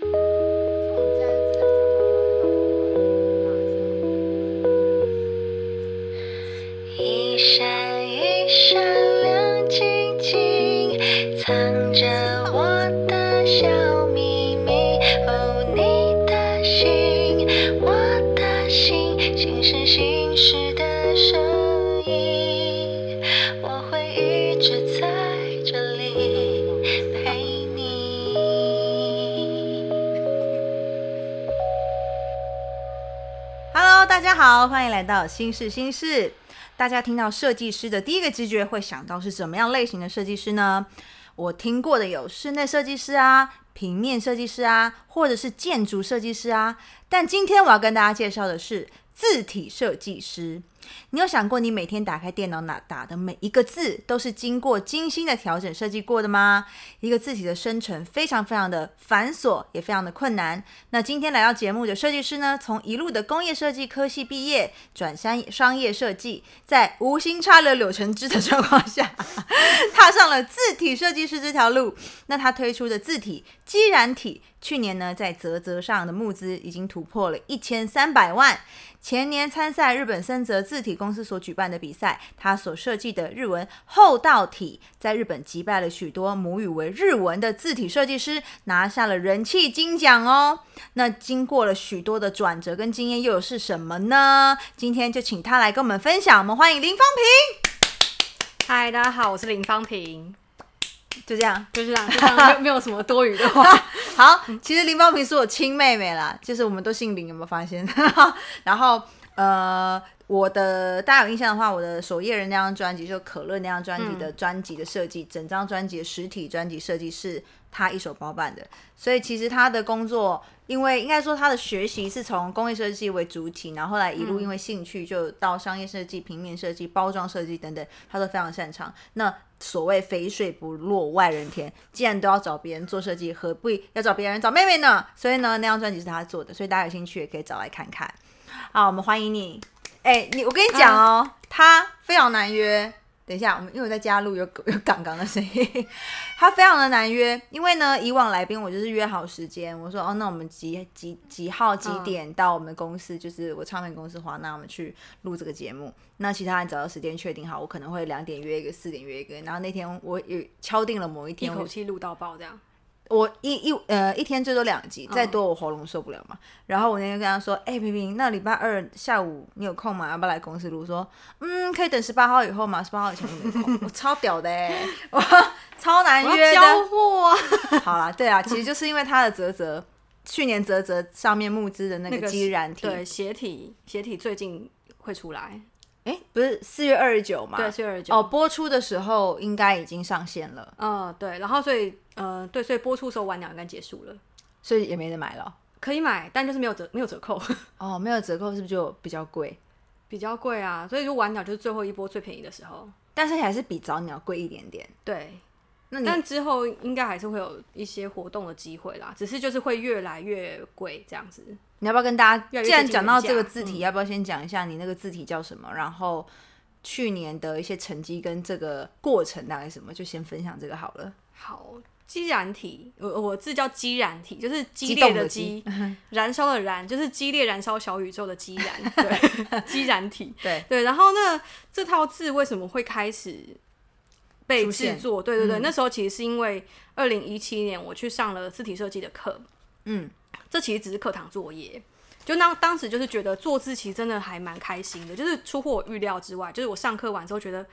一来到新事新事。大家听到设计师的第一个直觉会想到是什么样类型的设计师呢？我听过的有室内设计师啊、平面设计师啊，或者是建筑设计师啊。但今天我要跟大家介绍的是字体设计师。你有想过，你每天打开电脑打打的每一个字，都是经过精心的调整设计过的吗？一个字体的生成非常非常的繁琐，也非常的困难。那今天来到节目的设计师呢，从一路的工业设计科系毕业，转商商业设计，在无心插柳柳成枝的状况下，踏上了字体设计师这条路。那他推出的字体基然体，去年呢在泽泽上的募资已经突破了一千三百万。前年参赛日本森泽字体公司所举办的比赛，他所设计的日文厚道体，在日本击败了许多母语为日文的字体设计师，拿下了人气金奖哦。那经过了许多的转折跟经验，又有是什么呢？今天就请他来跟我们分享。我们欢迎林芳平，嗨，大家好，我是林芳平，就这样。就这样，就这样，没有没有什么多余的话。好，其实林芳平是我亲妹妹啦，就是我们都姓林，有没有发现？然后呃，我的大家有印象的话，我的守夜人那张专辑，就可乐那张专辑的专辑的设计，整张专辑的实体专辑设计是他一手包办的，所以其实他的工作，因为应该说他的学习是从工业设计为主体，然后后来一路因为兴趣就到商业设计、平面设计、包装设计等等，他都非常擅长。那所谓肥水不落外人田，既然都要找别人做设计，何必要找别人找妹妹呢？所以呢，那张专辑是他做的，所以大家有兴趣也可以找来看看。好，我们欢迎你。哎、你我跟你讲哦，他非常难约。等一下，我们因为我在家录有有杠杠的声音，他非常的难约，因为呢，以往来宾我就是约好时间，我说哦，那我们几几几号几点到我们公司，就是我唱片公司华纳，我们去录这个节目。那其他人找到时间确定好，我可能会两点约一个，四点约一个。然后那天我有敲定了某一一天，一口气录到爆这样。我一一呃一天最多两集，再多我喉咙受不了嘛。然后我那天跟他说，哎、平平，那礼拜二下午你有空吗？要不要来公司录？说，嗯，可以等十八号以后吗？十八号以前我没空，我超屌的哎、我 超难我约的交。货啊！好啦，对啊，其实就是因为他的泽泽，去年泽泽上面募资的那个那个基然体，对，鞋体鞋体最近会出来，哎、不是四月二十九嘛？对，四月二十九。哦，播出的时候应该已经上线了，嗯，对，然后所以呃，对，所以播出的时候晚鸟应该结束了，所以也没得买了。可以买，但就是没有折没有折扣，哦，没有折扣是不是就比较贵？比较贵啊。所以就晚鸟就是最后一波最便宜的时候。但是还是比早鸟贵一点点。对，那你但之后应该还是会有一些活动的机会啦，只是就是会越来越贵这样子。你要不要跟大家？越越既然讲到这个字体，嗯要不要先讲一下你那个字体叫什么？然后去年的一些成绩跟这个过程大概什么？就先分享这个好了。好，激燃体，我我字叫激燃体，就是激烈的激，燃烧的燃，就是激烈燃烧小宇宙的激燃，对，激燃体，对，对。然后那，这套字为什么会开始被制作？对对对，那时候其实是因为二零一七年我去上了字体设计的课，嗯，这其实只是课堂作业。就当当时就是觉得做字其实真的还蛮开心的，就是出乎我预料之外。就是我上课完之后觉得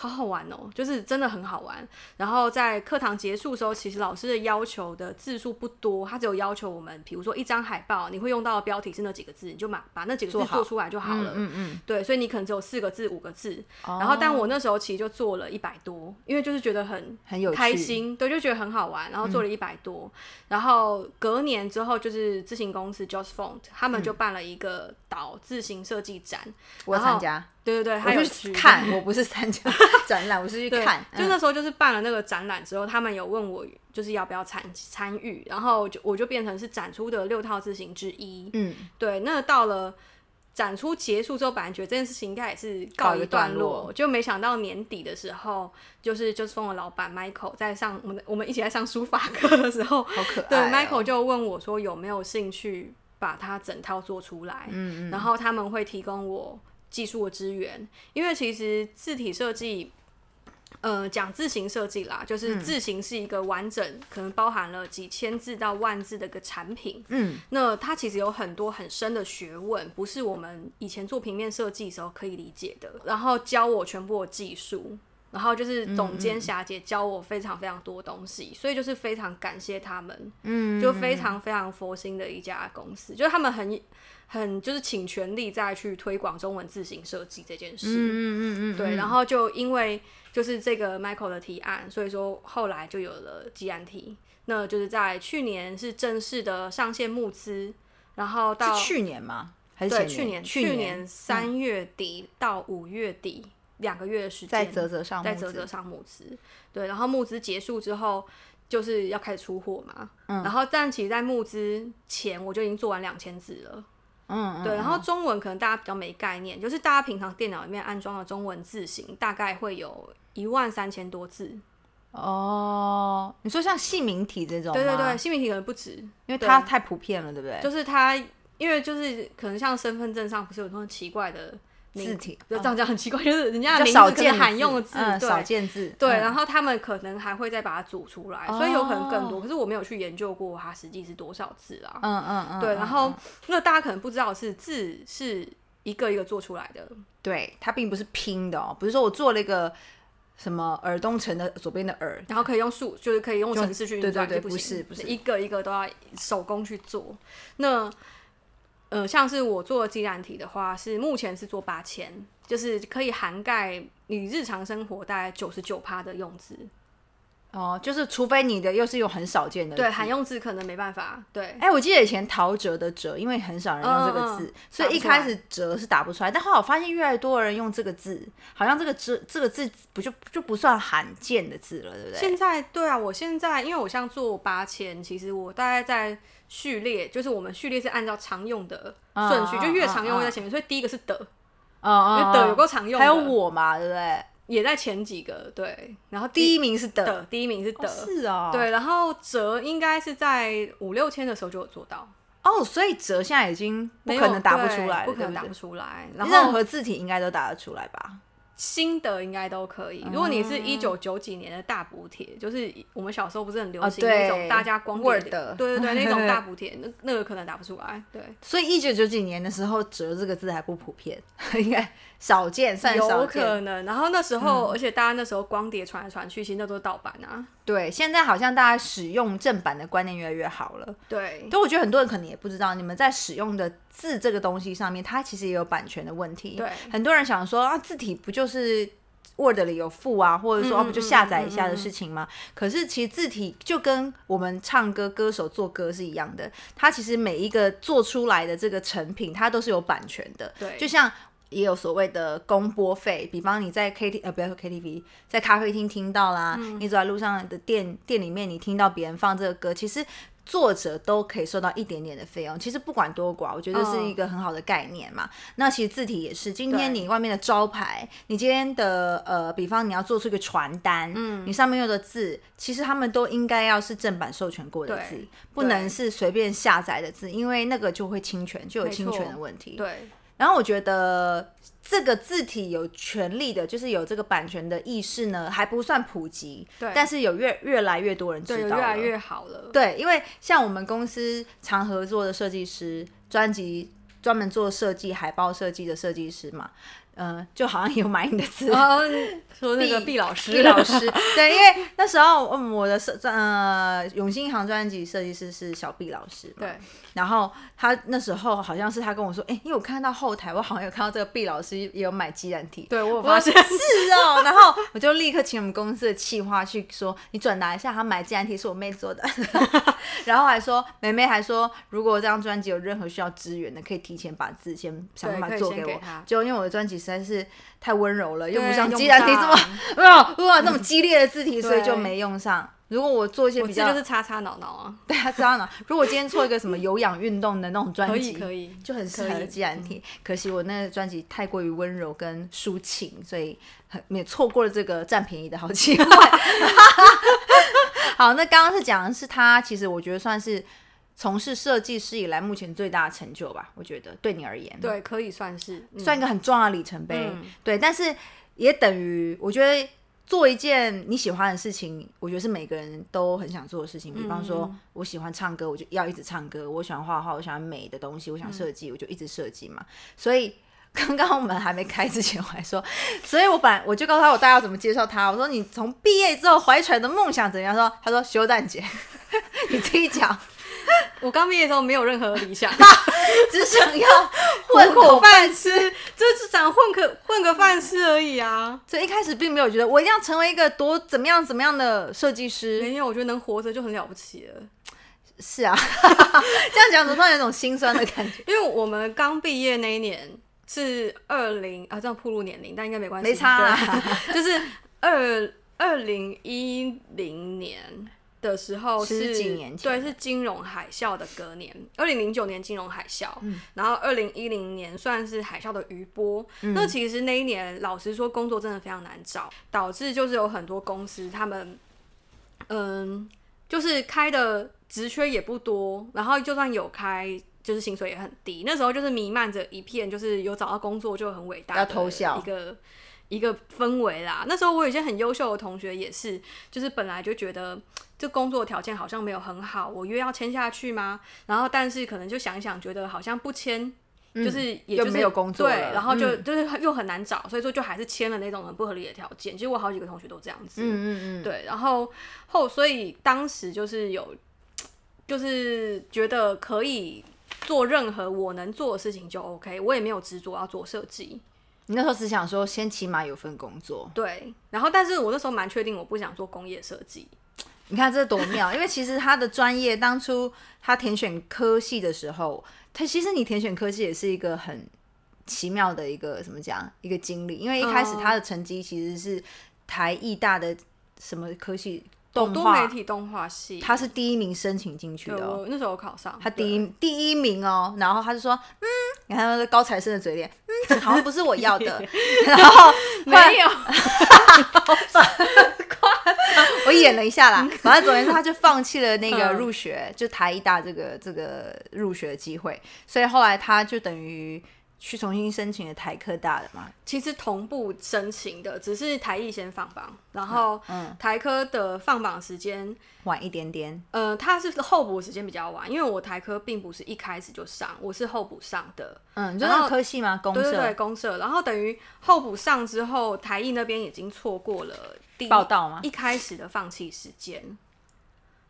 好好玩哦，就是真的很好玩。然后在课堂结束的时候，其实老师的要求的字数不多，他只有要求我们，比如说一张海报，你会用到的标题是那几个字，你就把把那几个字做出来就好了。嗯嗯。对，所以你可能只有四个字、五个字。哦然后，但我那时候其实就做了一百多，因为就是觉得很很有趣开心，对，就觉得很好玩，然后做了一百多，然后隔年之后就是自行公司 Just Font 他们就办了一个岛自行设计展，我参加，对对对，还有去看，我不是参加 展览，我是去，看。就嗯那时候就是办了那个展览之后，他们有问我就是要不要参参与，然后就我就变成是展出的六套字型之一，嗯，对，那到了展出结束之后，本来觉得这件事情应该也是告一段段落就没想到年底的时候，就是就是风的老板 Michael 在上我们我们一起在上书法课的时候，好可爱、对哦。Michael 就问我说有没有兴趣把它整套做出来，嗯嗯，然后他们会提供我技术的资源，因为其实字体设计。呃，讲字形设计啦，就是嗯字形是一个完整，可能包含了几千字到万字的一个产品。嗯，那它其实有很多很深的学问，不是我们以前做平面设计的时候可以理解的。然后教我全部的技术，然后就是总监霞姐教我非常非常多东西，所以就是非常感谢他们，嗯，就非常非常佛心的一家公司，就是他们很很就是倾全力再去推广中文字形设计这件事。嗯嗯嗯嗯，对，嗯然后就因为就是这个 Michael 的提案，所以说后来就有了基安体。那就是在去年是正式的上线募资，然后到去年吗？还是对去年去去年三月底到五月底两个月的时间，在泽泽上在泽泽上募资。对，然后募资结束之后。就是要开始出货嘛，嗯然后但其实，在募资前我就已经做完两千字了，嗯，嗯对，然后中文可能大家比较没概念，就是大家平常电脑里面安装的中文字型大概会有一万三千多字，哦，你说像姓名体这种，对对对，，姓名体可能不止，因为它太普遍了，对不对？就是它，因为就是可能像身份证上不是有那种奇怪的名字体就这样讲很奇怪，就是人家的少见名字可能罕用的字，少见字，对，嗯然后他们可能还会再把它组出来，所以有可能更多。可是我没有去研究过它实际是多少字啊。嗯嗯嗯，对，嗯然后那大家可能不知道是字是一个一个做出来的，对它并不是拼的哦，不是说我做了一个什么耳东城的左边的耳，然后可以用数，就是可以用就程式去运对对对转就行不是不是一个一个都要手工去做。那呃，像是我做的自然体的话，是目前是做八千，就是可以涵盖你日常生活大概九十九趴的用字。哦，就是除非你的又是用很少见的，对，含用字可能没办法。对，哎、我记得以前陶喆的喆，因为很少人用这个字，所以一开始喆是打不出来。但后来我发现越来越多人用这个字，好像这个字这个字不就就不算罕见的字了，对不对？现在对啊，我现在因为我像做八千，其实我大概在序列，就是我们序列是按照常用的顺序，就越常用嗯会在前面，所以第一个是的，嗯嗯，因为的有够常用的，还有我嘛，对不对？也在前几个，对，然后第一名是的，的第一名是的，是哦，对，然后折应该是在五六千的时候就有做到，哦，所以折现在已经不可能打不出来，不可能打不出来。然后任何字体应该都打得出来吧？新的应该都可以。如果你是一九九几年的大补帖，就是我们小时候不是很流行那种大家光棍的对对对，那种大补帖，那那个可能打不出来。对，所以一九九几年的时候，折这个字还不普遍，应该少见，算少有见。可能。然后那时候，而且大家那时候光碟传来传去，其实那都是盗版啊。对，现在好像大家使用正版的观念越来越好了。对，但我觉得很多人可能也不知道，你们在使用的字这个东西上面，它其实也有版权的问题。对很多人想说啊，字体不就是 Word 里有附啊，或者说、嗯啊不就下载一下的事情吗？可是其实字体就跟我们唱歌歌手做歌是一样的，它其实每一个做出来的这个成品，它都是有版权的。对就像。也有所谓的公播费，比方你在 K T 呃不要说 K T V，在咖啡厅听到啦，嗯。你走在路上的店店里面，你听到别人放这个歌，其实作者都可以收到一点点的费用。其实不管多寡，我觉得是一个很好的概念嘛。那其实字体也是，今天你外面的招牌，你今天的呃，比方你要做出一个传单，嗯，你上面用的字，其实他们都应该要是正版授权过的字，不能是随便下载的字，因为那个就会侵权，就有侵权的问题。对，然后我觉得这个字体有权利的，就是有这个版权的意识呢，还不算普及，对但是有越越来越多人知，道越来越好了。对，因为像我们公司常合作的设计师，专辑专门做设计、海报设计的设计师嘛，嗯、就好像有买你的字。说那个毕老师，毕老师，对，因为那时候，嗯，我的设呃永兴银行专辑设计师是小毕老师嘛，对，然后他那时候好像是他跟我说，哎、因为我看到后台，我好像有看到这个毕老师也有买基然体，对我有我发现。说，是哦，然后我就立刻请我们公司的企划去说，你转达一下，他买鸡蛋题是我妹做的，然后还说，梅梅还说，如果这张专辑有任何需要支援的，可以提前把字先想办法做给我。就因为我的专辑实在是太温柔了，用不对上用不鸡然体这么 上哇哇那么激烈的字体，所以就对没用上。如果我做一些比较，这就是擦擦挠挠啊，对他知道呢。如果我今天做一个什么有氧运动的那种专可辑，以可以，就很适合可以嗯自然体。可惜我那个专辑太过于温柔跟抒情，所以很也错过了这个占便宜的好机会。好，那刚刚是讲的是他，其实我觉得算是从事设计师以来目前最大的成就吧。我觉得对你而言，，对，可以算是嗯算一个很重要的里程碑。嗯对，但是也等于我觉得。做一件你喜欢的事情，我觉得是每个人都很想做的事情。比方说，我喜欢唱歌，我就要一直唱歌；我喜欢画画，我喜欢美的东西，我想设计，我就一直设计嘛。所以 刚刚我们还没开之前，我还说，所以我本来我就告诉他我大概要怎么介绍他。我说你从毕业之后怀揣的梦想怎样？说他说修蛋姐，你自己讲，我刚毕业的时候没有任何理想，只想要混口口饭吃，就是想混个混个饭吃而已啊。所以一开始并没有觉得我一定要成为一个多怎么样怎么样的设计师。没有，我觉得能活着就很了不起了。是啊，这样讲怎么突然有种心酸的感觉？因为我们刚毕业那一年是二零啊，这样暴露年龄，但应该没关系，没差啊就是二二零一零年的时候是十几年前对，是金融海啸的隔年，二零零九年金融海啸，嗯然后二零一零年算是海啸的余波。嗯那其实那一年，老实说，工作真的非常难找，导致就是有很多公司他们，嗯，就是开的职缺也不多，然后就算有开。就是薪水也很低，那时候就是弥漫着一片，就是有找到工作就很伟大的要偷笑一个一个氛围啦。那时候我有一些很优秀的同学也是，就是本来就觉得这工作条件好像没有很好，我约要签下去吗？然后但是可能就想一想，觉得好像不签。就是也就是又没有工作对，然后就、嗯就是又很难找，所以说就还是签了那种很不合理的条件。其实我好几个同学都这样子，嗯嗯嗯，对，然后后所以当时就是有，就是觉得可以做任何我能做的事情就 OK，我也没有执着要做设计，你那时候只想说，先起码有份工作。对，然后但是我那时候蛮确定我不想做工业设计，你看这多妙，因为其实他的专业当初他填选科系的时候，他其实你填选科系也是一个很奇妙的一个怎么讲一个经历，因为一开始哦他的成绩其实是台艺大的什么科系哦动画，多媒体动画系，他是第一名申请进去的、哦。那时候有考上，他第一第一名哦，然后他就说，嗯，你看他那高材生的嘴脸，嗯，好像不是我要的，然后没有，我演了一下啦，反正总而言之，他就放弃了那个嗯。入学，就台一大这个这个入学的机会，所以后来他就等于去重新申请的台科大的嘛，其实同步申请的，只是台艺先放榜，然后嗯台科的放榜时间晚一点点，呃，它是候补时间比较晚，因为我台科并不是一开始就上，我是候补上的。嗯，你就那科系吗？公社对对对，公社，然后等于候补上之后，台艺那边已经错过了第一报道吗？一开始的放弃时间，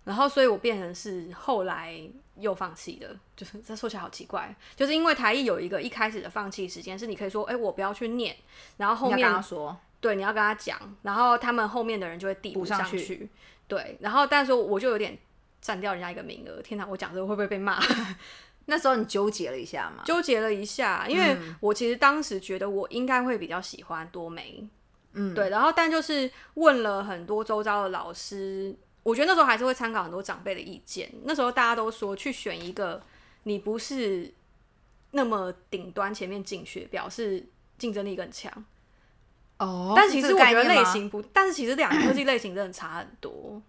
然后所以我变成是后来又放弃的，就是这说起来好奇怪，就是因为台艺有一个一开始的放弃时间，是你可以说，哎、我不要去念，然后后面说，对，你要跟他讲，然后他们后面的人就会递补补上去。对，然后但是说我就有点占掉人家一个名额，天哪，我讲这个会不会被骂？那时候你纠结了一下嘛，纠结了一下，因为嗯我其实当时觉得我应该会比较喜欢多媒，嗯，对，然后但就是问了很多周遭的老师，我觉得那时候还是会参考很多长辈的意见。那时候大家都说去选一个你不是那么顶端前面进去，表示竞争力更强。哦但其实我觉得类，型不，但是其实两个科技类型真的差很多，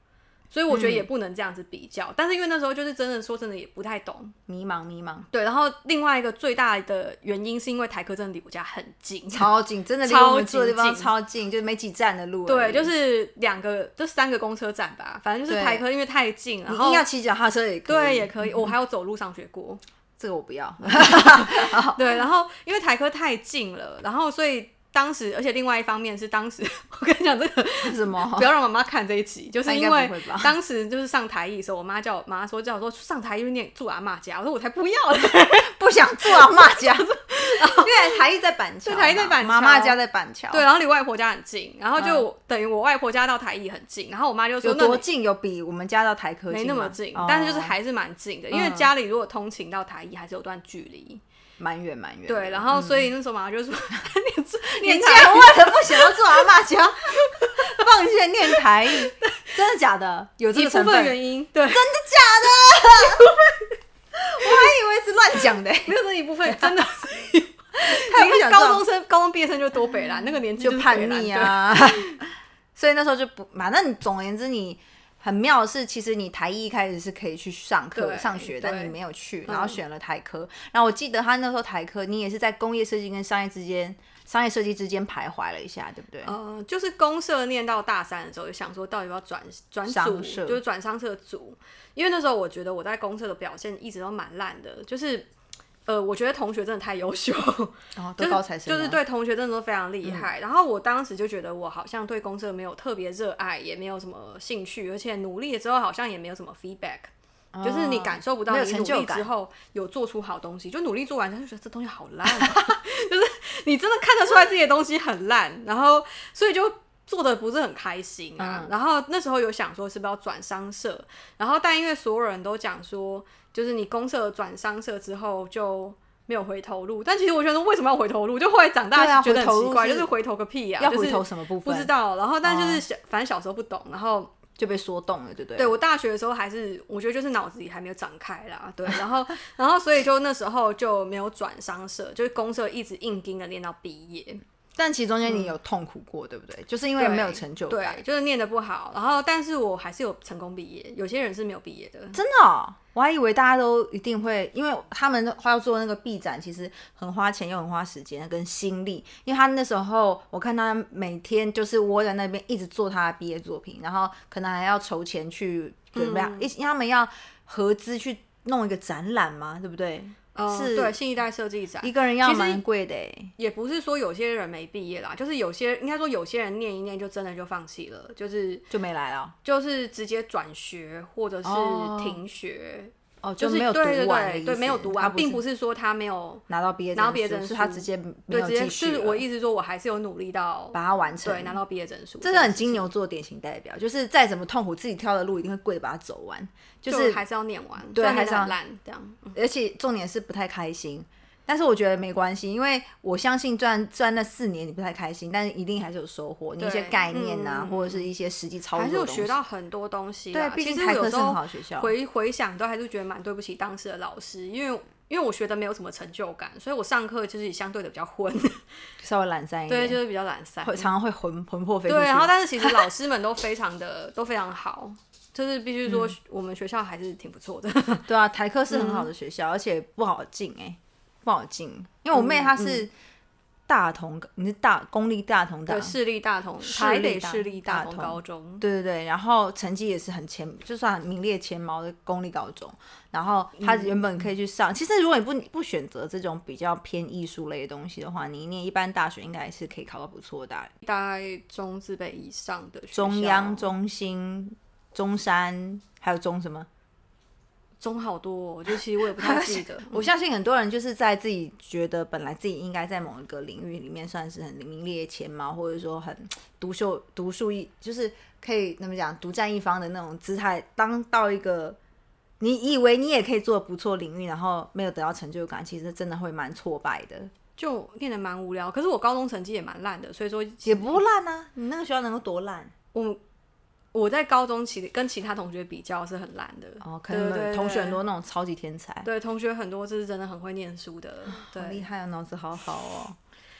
所以我觉嗯得也不能这样子比较。但是因为那时候就是真的说真的也不太懂，迷茫迷茫，对。然后另外一个最大的原因是因为台科真的离我家很近，超近，真的离超我们住的地方级近超近，就是没几站的路而对，就是两个，就三个公车站吧，反正就是对台科因为太近，然你后硬要骑脚踏车也可以，对也可以，我还有走路上学过，这个我不要，对，然后因为台科太近了，然后所以当时，而且另外一方面是当时 我跟你讲这个。什么不？要让妈妈看这一集，就是因为当时就是上台艺的时候，我妈叫我妈说叫我说上台艺念住阿妈家，我说我才不要嘞，不想住阿妈家，因为台艺在板桥，对台艺在板桥妈妈家在板桥，对，，然后离外婆家很近，然后就等于我外婆家到台艺很近，然后我妈就说有多近？有比我们家到台科没那么近，哦但是就是还是蛮近的，因为嗯家里如果通勤到台艺还是有段距离。蛮远蛮远的。对，然后所以那时候妈妈就说 你住你念竟然为了不想要做阿妈家，放弃念台语，真的假的？有这一部分个成分？原因，对，我还以为是乱讲的、没有这一部分 真的。他也不你看高中生、高中毕业生就多北啦，那个年纪就是叛逆。啊。所以那时候就不，反正你总而言之，你很妙的是，其实你台艺一开始是可以去上课上学，但你没有去，嗯然后选了台科。然后我记得他那时候台科，你也是在工业设计跟商业之间、商业设计之间徘徊了一下，对不对？呃，就是公社念到大三的时候，就想说到底要转转组，商社就是转商社组，因为那时候我觉得我在公社的表现一直都蛮烂的，就是呃，我觉得同学真的太优秀 然后就是都高材生啊，就是对同学真的都非常厉害。然后我当时就觉得我好像对公社没有特别热爱，也没有什么兴趣，而且努力了之后好像也没有什么 feedback。就是你感受不到你努力之后有做出好东西，就努力做完，他就觉得这东西好烂、啊，就是你真的看得出来这些东西很烂，然后所以就做的不是很开心啊。嗯然后那时候有想说是不是要转商社，然后但因为所有人都讲说，就是你公社转商社之后就。没有回头路，但其实我觉得为什么要回头路？就后来长大觉得很奇怪，就是回头个屁呀、就是要回头什么部分？不知道。然后但就是哦小，反正小时候不懂，然后就被说动了，对不对？对我大学的时候还是，我觉得就是脑子里还没有长开啦，对，然后 然后所以就那时候就没有转商社，就是公社一直硬盯的练到毕业，但其实中间你有痛苦过，对不对？就是因为没有成就感对，。就是念的不好，然后但是我还是有成功毕业，有些人是没有毕业的，真的哦、我还以为大家都一定会，因为他们要做那个 B 展，其实很花钱又很花时间跟心力。因为他那时候我看他每天就是窝在那边一直做他的毕业作品，然后可能还要筹钱去准备，嗯一、他们要合资去弄一个展览嘛，对不对？呃，是对，新一代设计展。一。个人要蛮贵的。欸也不是说有些人没毕业啦，就是有些应该说有些人念一念就真的就放弃了，就是就没来了。就是直接转学或者是哦。停学，哦，就是没有读完的意思对对没有读完，他并不是说他没有拿到毕业拿到毕业证证书是他直接没对直接就是我意思说我还是有努力到把它完成，对拿到毕业证书，这是很金牛座典型代表，就是再怎么痛苦，自己挑的路一定会跪着把它走完。就，就是还是要念完，对还是要烂这样。嗯而且重点是不太开心。但是我觉得没关系，因为我相信虽然虽然那四年你不太开心，但是一定还是有收获，你一些概念啊，嗯或者是一些实际操作还是有学到很多东西对毕竟台科是好学校。回回想都还是觉得蛮对不起当时的老师，因为因为我学的没有什么成就感，所以我上课就是相对的比较混，稍微懒散一点。对，就是比较懒散。会常常会魂 魂魄飞。对，然后但是其实 老师们都非常的都非常好，就是必须嗯。说我们学校还是挺不错的。对啊，台科是很嗯好的学校，而且不好进哎、不好进，因为我妹嗯。她是大同，你是大公立大同大对，市立大同，市台立大北市立大同大同。高中，对对对，然后成绩也是很前，就算很名列前茅的公立高中。然后他原本可以去上，其实如果你不不选择这种比较偏艺术类的东西的话，你念一般大学应该是可以考到不错的大大概中自北以上的学中校央、中心、中山，还有中什么？中好多、哦，就其实我也不太记得。我相信很多人就是在自己觉得本来自己应该在某一个领域里面算是很名列前茅，或者说很独秀独树一，就是可以那么讲独占一方的那种姿态，当到一个你以为你也可以做得不错领域，然后没有得到成就感，其实真的会蛮挫败的。就变得蛮无聊，可是我高中成绩也蛮烂的，所以说也不烂啊，你那个学校能够多烂？我我在高中其跟其他同学比较是很烂的。哦，可能同学很多那种超级天才，对，同学很多就是真的很会念书的，对，厉害啊，脑子好好哦。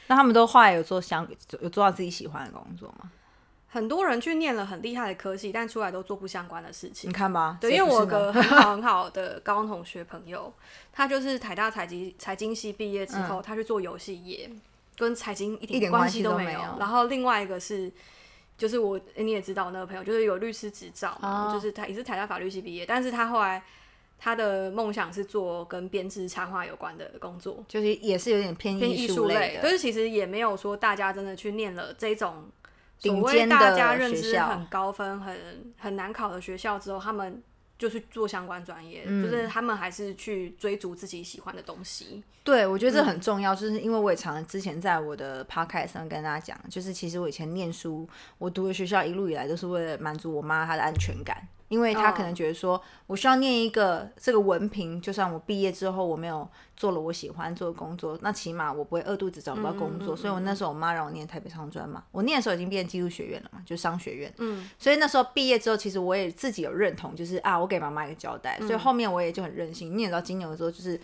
那他们都后来有做相有做到自己喜欢的工作吗？很多人去念了很厉害的科系，但出来都做不相关的事情你。看吧，对，因为我个很好很好的高中同学朋友，他就是台大财经财经系毕业之后，他去做游戏业，跟财经一点关关系都没有然后另外一个是，就是我你也知道那个朋友，就是有律师执照嘛，哦。就是他也是台大法律系毕业，但是他后来他的梦想是做跟编制插画有关的工作，就是也是有点偏偏艺术艺类但是其实也没有说大家真的去念了这种所谓顶尖的大家认知很高分、很很难考的学校之后，他们就是做相关专业，嗯就是他们还是去追逐自己喜欢的东西。对，我觉得嗯这很重要，就是因为我也常常之前在我的 podcast 上跟大家讲，就是其实我以前念书，我读的学校一路以来都是为了满足我妈她的安全感，因为他可能哦觉得说我需要念一个这个文凭，就算我毕业之后我没有做了我喜欢做的工作，那起码我不会饿肚子找不到工作。所以我那时候我妈让我念台北商专嘛，我念的时候已经变技术学院了嘛，就商学院。嗯，所以那时候毕业之后，其实我也自己有认同，就是啊，我给妈妈一个交代。嗯所以后面我也就很任性。你也知道，金牛的时候就是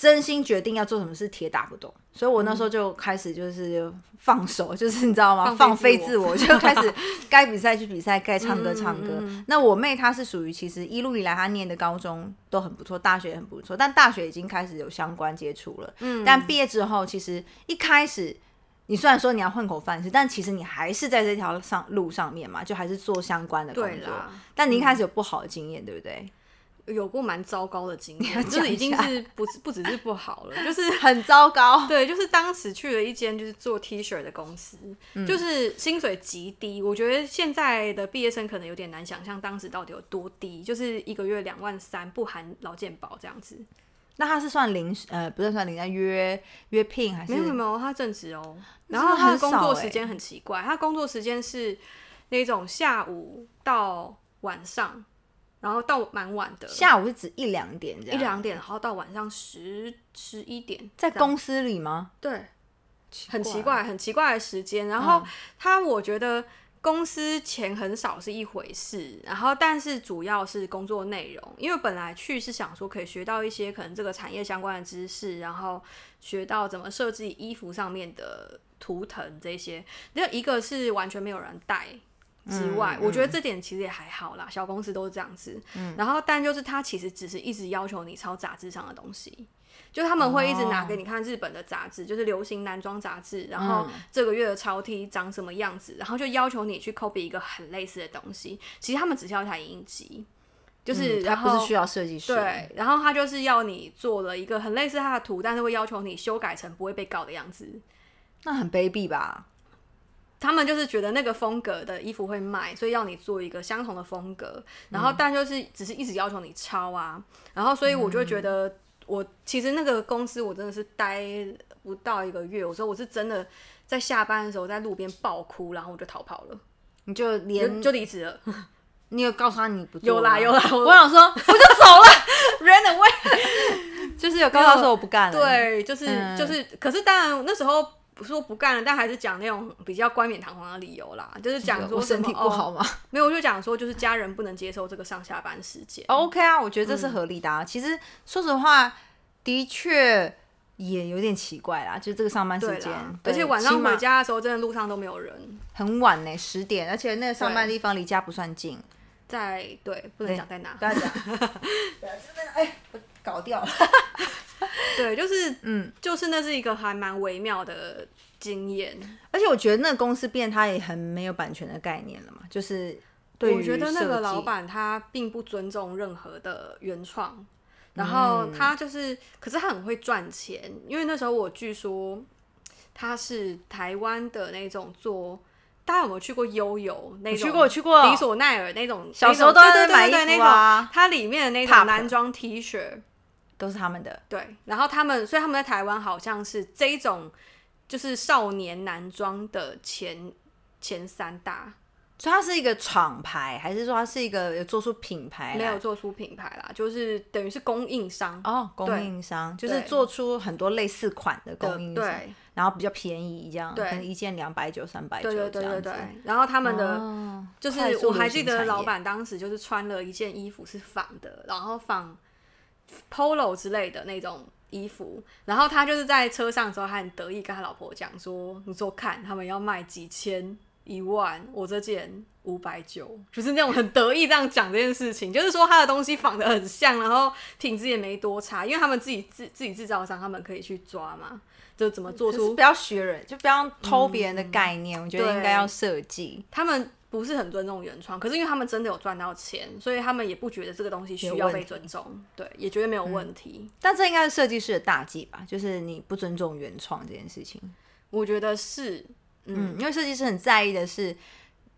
真心决定要做什么事，铁打不动。所以我那时候就开始就是放手，就是你知道吗？放放飞飞自我，就开始该比赛去比赛，该唱歌唱歌。嗯那我妹她是属于其实一路以来她念的高中都很不错，大学也很不错，但大学已经开始有相关接触了。嗯但毕业之后，其实一开始。你虽然说你要混口饭吃，但其实你还是在这条上路上面嘛，就还是做相关的工作。但你一开始有不好的经验，对不对？有过蛮糟糕的经验，就是已经是不是不只是不好了，就是 很糟糕。对，就是当时去了一间就是做 T 恤的公司，嗯就是薪水极低。我觉得现在的毕业生可能有点难想象当时到底有多低，就是一个月两万三，不含劳健保这样子。那他是算临时呃，不是算临时约约聘还是？没有没有，他正职哦。然后他的工作时间很奇怪，他工作时间是那种下午到晚上，然后到蛮晚的，下午是指一两点这样。一两点，然后到晚上十十一点，在公司里吗？对，很奇怪怪，很奇怪的时间。然后嗯他，我觉得公司钱很少是一回事，然后但是主要是工作内容，因为本来去是想说可以学到一些可能这个产业相关的知识，然后学到怎么设计衣服上面的图腾这些。那一个是完全没有人带。之外，嗯我觉得这点其实也还好啦，小公司都是这样子。然后，但就是他其实只是一直要求你抄杂志上的东西，就他们会一直拿给你看日本的杂志，就是流行男装杂志，然后嗯这个月的超 T 长什么样子，然后就要求你去 copy 一个很类似的东西。其实他们只需要一台影印机，就是、嗯他然后不是需要设计师。对，然后他就是要你做了一个很类似他的图，但是会要求你修改成不会被告的样子。那很卑鄙吧？他们就是觉得那个风格的衣服会卖，所以要你做一个相同的风格，然嗯后但就是只是一直要求你抄啊，然后所以我就觉得我其实那个公司我真的是待不到一个月，我说我是真的在下班的时候在路边爆哭，然后我就逃跑了，你就就连就离职了。你有告诉他你不做有啦有啦我 我想说我就走了，run away，就是有告诉他说我不干了。，对，就是、嗯就是，可是当然那时候不是说不干了，但还是讲那种比较冠冕堂皇的理由啦，就是讲说我身体不好吗？哦、没有，我就讲说就是家人不能接受这个上下班时间。OK 啊，我觉得这是合理的、啊。其实说实话，的确也有点奇怪啦，就这个上班时间而且晚上回家的时候，真的路上都没有人。很晚呢，十点，而且那个上班的地方离家不算近。在对，不能讲在哪不。要讲，对啊，真的哎，我搞掉了。对，就是嗯，就是那是一个还蛮微妙的经验。而且我觉得那个公司变，他也很没有版权的概念了嘛，就是对我觉得那个老板他并不尊重任何的原创，然后嗯他就是，可是他很会赚钱，因为那时候我据说他是台湾的那种做。大家有没有去过悠游那种？去过我去过迪索奈尔那种，小时候都在买衣服啊，它里面的那种男装 T 恤，都是他们的。对，然后他们，所以他们在台湾好像是这一种，就是少年男装的前前三大，所以它是一个厂牌，还是说它是一个有做出品牌来？没有做出品牌啦，就是等于是供应商哦，供对应商就是做出很多类似款的的，供应商，对然后比较便宜，这样，对可能一件两百九、三百九这样子。对对对。然后他们的、哦就是我还记得老板当时就是穿了一件衣服是仿的，然后仿 polo 之类的那种衣服，然后他就是在车上的时候，他很得意跟他老婆讲说：“你说看，他们要卖几千、一万，我这件五百九，就是那种很得意这样讲这件事情，就是说他的东西仿的很像，然后品质也没多差，因为他们自己自自己制造商，他们可以去抓嘛，就怎么做出就是不要学人，就不要偷别人的概念。我觉得应该要设计，他们不是很尊重原创，可是因为他们真的有赚到钱，所以他们也不觉得这个东西需要被尊重，对，也觉得没有问题。但这应该是设计师的大忌吧？就是你不尊重原创这件事情。我觉得是，嗯，因为设计师很在意的是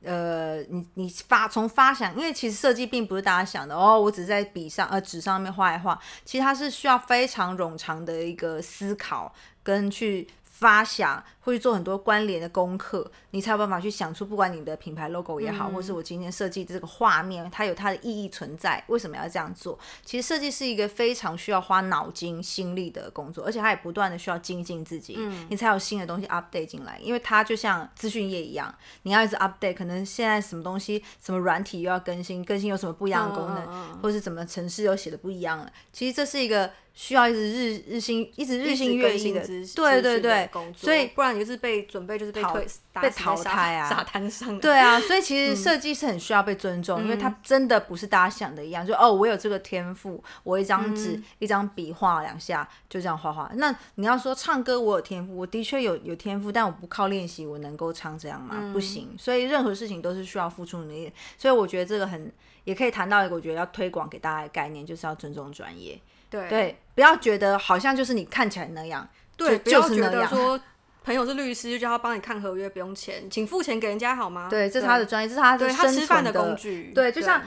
呃，你你发从发想，因为其实设计并不是大家想的哦，我只是在笔上呃纸上面画一画，其实它是需要非常冗长的一个思考跟去发想，会去做很多关联的功课，你才有办法去想出，不管你的品牌 logo 也好，或是我今天设计的这个画面，它有它的意义存在，为什么要这样做？其实设计是一个非常需要花脑筋、心力的工作，而且它也不断的需要精进自己，你才有新的东西 update 进来。因为它就像资讯业一样，你要一直 update，可能现在什么东西、什么软体又要更新，更新有什么不一样的功能，或是怎么城市又写的不一样了。其实这是一个需要一直日日新、一直日新月异的，对对对，所以不然你就是被准备就是被退被淘汰啊，沙滩上。对啊，所以其实设计是很需要被尊重，因为它真的不是大家想的一样，就哦，我有这个天赋，我一张纸、一张笔画两下就这样画画。那你要说唱歌，我有天赋，我的确有有天赋，但我不靠练习，我能够唱这样吗？不行。所以任何事情都是需要付出努力。所以我觉得这个很也可以谈到一个，我觉得要推广给大家的概念，就是要尊重专业。对对，不要觉得好像就是你看起来那样，对，就就是觉那样。得说朋友是律师，就叫他帮你看合约，不用钱，请付钱给人家好吗？对，这是他的专业，这是他的对他吃饭的工具。对，就像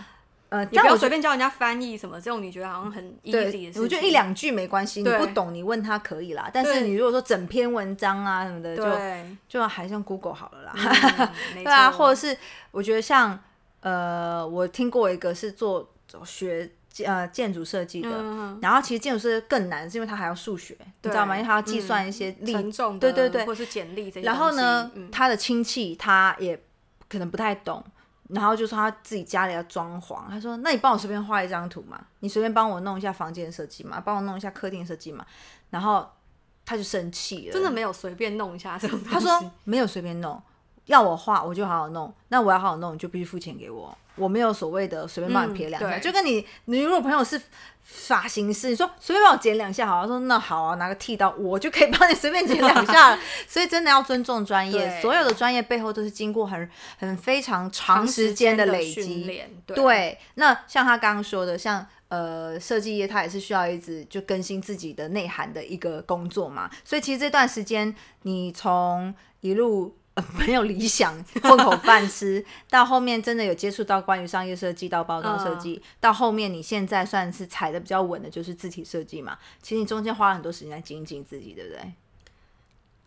呃，你不要随便叫人家翻译什么，这种你觉得好像很 easy 的事对，情。我觉得一两句没关系，你不懂你问他可以啦。但是你如果说整篇文章啊什么的，就对，就还像 Google 好了啦。对啊，或者是我觉得像呃，我听过一个是做学呃建筑设计的，嗯然后其实建筑设计更难，是因为它还要数学，你知道吗？因为它要计算一些力，对对对或是简历这些。然后呢，嗯他的亲戚他也可能不太懂，然后就说他自己家里要装潢，他说：“那你帮我随便画一张图嘛，你随便帮我弄一下房间设计嘛，帮我弄一下客厅设计嘛。”然后他就生气了，真的没有随便弄一下这种东西。他说没有随便弄，要我画我就好好弄，那我要好好弄，你就必须付钱给我。我没有所谓的随便帮你撇两下，嗯就跟你你如果朋友是发型师，你说随便帮我剪两下好，他说那好啊，拿个剃刀我就可以帮你随便剪两下了。所以真的要尊重专业，所有的专业背后都是经过很很非常长时间的累训积。对，那像他刚刚说的，像呃设计业，它也是需要一直就更新自己的内涵的一个工作嘛。所以其实这段时间，你从一路。呃 没有理想，混口饭吃，到后面真的有接触到关于商业设计到包装设计，到后面你现在算是踩的比较稳的，就是字体设计嘛。其实你中间花了很多时间在精进自己，对不对？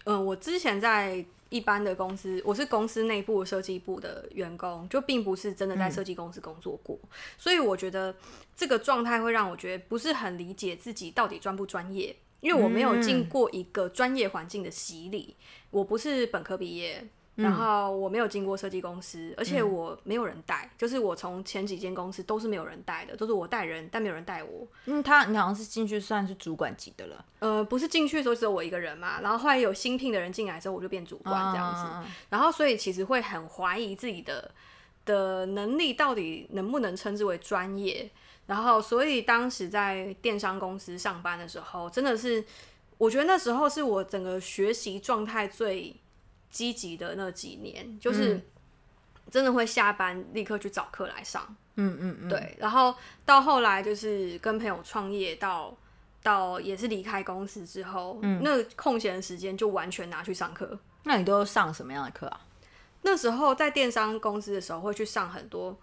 嗯，我之前在一般的公司，我是公司内部设计部的员工，就并不是真的在设计公司工作过，所以我觉得这个状态会让我觉得不是很理解自己到底专不专业，因为我没有经过一个专业环境的洗礼，我不是本科毕业。然后我没有经过设计公司，而且我没有人带，就是我从前几间公司都是没有人带的，都是我带人，但没有人带我。嗯，他你好像是进去算是主管级的了，呃，不是进去的时候只有我一个人嘛，然后后来有新聘的人进来之后，我就变主管这样子。嗯然后所以其实会很怀疑自己的的能力到底能不能称之为专业。然后所以当时在电商公司上班的时候，真的是我觉得那时候是我整个学习状态最积极的那几年，就是真的会下班立刻去找课来上。嗯嗯嗯，对，然后到后来就是跟朋友创业到。到也是离开公司之后，嗯那空闲的时间就完全拿去上课。那你都上什么样的课啊？那时候在电商公司的时候，会去上很多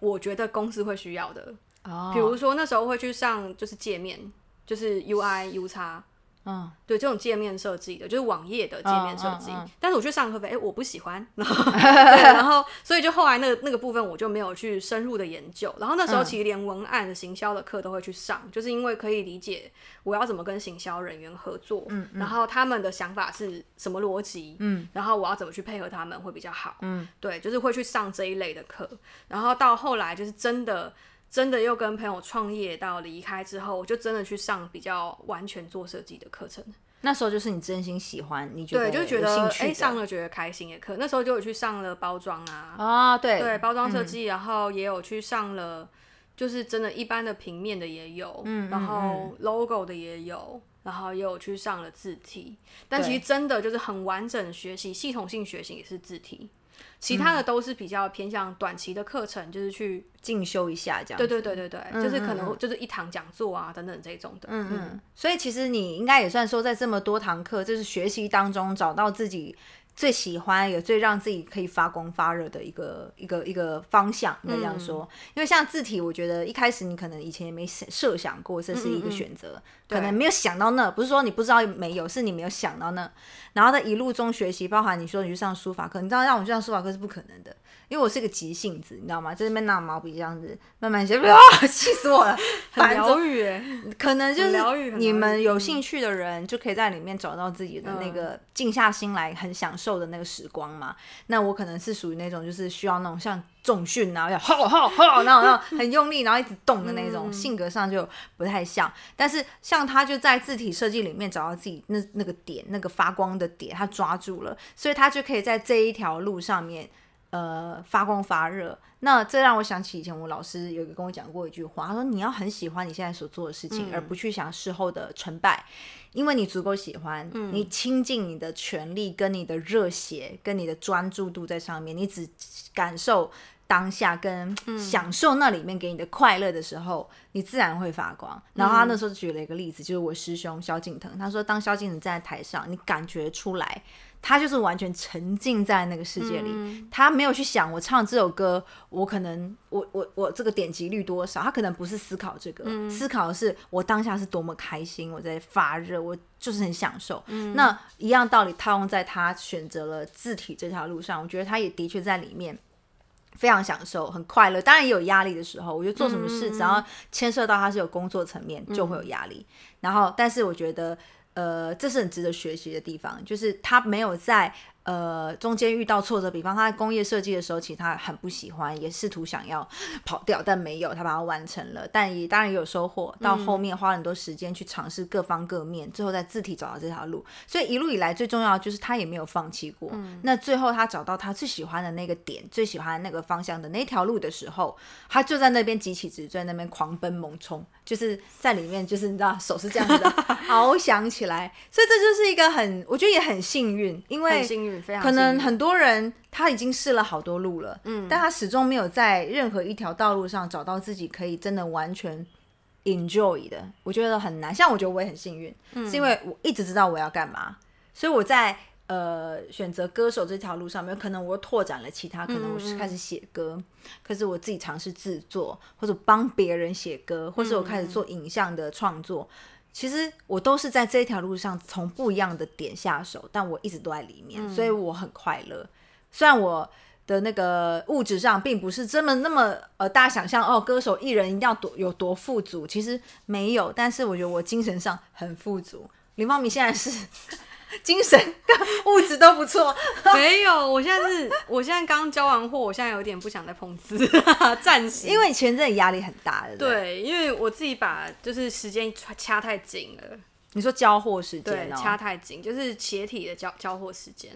我觉得公司会需要的，哦。比如说那时候会去上就是界面，就是 UI、U 叉，嗯，对这种界面设计的，就是网页的界面设计。嗯嗯嗯。但是我去上课费，哎、我不喜欢，然后，然后所以就后来那个那个部分我就没有去深入的研究。然后那时候嗯。其实连文案的行销的课都会去上，就是因为可以理解我要怎么跟行销人员合作，嗯。然后他们的想法是什么逻辑，嗯，然后我要怎么去配合他们会比较好，嗯，对，就是会去上这一类的课。然后到后来就是真的。真的又跟朋友创业到离开之后，我就真的去上比较完全做设计的课程。那时候就是你真心喜欢，你觉得对，就觉得哎、上了觉得开心也可。那时候就有去上了包装啊，啊，对对，包装设计，然后也有去上了，就是真的一般的平面的也有，嗯然后 logo 的也有，然后也有去上了字体。但其实真的就是很完整学习，系统性学习也是字体。其嗯他的都是比较偏向短期的课程，就是去进修一下这样。对对对对对，就是可嗯能就是一堂讲座啊等等这种的。嗯嗯，所以其实你应该也算说，在这么多堂课，就是学习当中找到自己最喜欢也最让自己可以发光发热的一个一个一个方向，应该这样说。因为像字体，我觉得一开始你可能以前也没设设想过这是一个选择，可能没有想到那，不是说你不知道没有，是你没有想到那。然后在一路中学习，包含你说你去上书法课，你知道让我去上书法课是不可能的，因为我是个急性子，你知道吗？在那边拿毛笔这样子慢慢写，哇，气死我了，很 疗愈。哎，可能就是你们有兴趣的人，就可以在里面找到自己的那个静下心来，很享受的那个时光嘛。那我可能是属于那种，就是需要那种像重训啊，要吼吼吼，那种那种很用力，然后一直动的那种，性格上就不太像。但是像他就在字体设计里面找到自己那那个点，那个发光的点，他抓住了，所以他就可以在这一条路上面。呃，发光发热，那这让我想起以前我老师有一个跟我讲过一句话，他说你要很喜欢你现在所做的事情，而不去想事后的成败，因为你足够喜欢，你倾尽你的全力、跟你的热血、跟你的专注度在上面，你只感受当下跟享受那里面给你的快乐的时候，你自然会发光。然后他那时候举了一个例子，就是我师兄萧敬腾，他说当萧敬腾站在台上，你感觉出来。他就是完全沉浸在那个世界里，他没有去想我唱这首歌，我可能我我我这个点击率多少，他可能不是思考这个，思考的是我当下是多么开心，我在发热，我就是很享受。那一样道理套用在他选择了字体这条路上，我觉得他也的确在里面。非常享受，很快乐，当然也有压力的时候。我觉得做什么事，只要牵涉到他是有工作层面，就会有压力。然后，但是我觉得，呃，这是很值得学习的地方，就是他没有在呃中间遇到挫折。比方他在工业设计的时候，其实他很不喜欢，也试图想要 跑掉，但没有，他把它完成了。但也当然也有收获。到后面花很多时间去尝试各方各面，最后在字体找到这条路。所以一路以来最重要的就是他也没有放弃过。那最后他找到他最喜欢的那个点，最喜欢那个方向的那条路的时候，他就在那边急起直追，在那边狂奔猛冲，就是在里面，就是你知道手是这样子的 翱翔起来。所以这就是一个很，我觉得也很幸运，因为很幸运，非常可能很多人他已经试了好多路了，嗯，但他始终没有在任何一条道路上找到自己可以真的完全 enjoy 的，我觉得很难。像我觉得我也很幸运，嗯是因为我一直知道我要干嘛，所以我在呃选择歌手这条路上面，可能我又拓展了其他，可能我是开始写歌，可是我自己尝试制作，或者帮别人写歌，或者我开始做影像的创作。其实我都是在这一条路上从不一样的点下手，但我一直都在里面，所以我很快乐。虽然我的那个物质上并不是这么那么呃，大家想象哦，歌手艺人一定要多有多富足，其实没有。但是我觉得我精神上很富足。林芳明现在是精神跟物质都不错，没有，我现在是，我现在刚交完货，我现在有点不想再碰瓷，暂时。因为前阵子压力很大的。对因为我自己把就是时间掐掐太紧了，你说交货时对间，对，掐太紧，就是鞋体的交交货时间。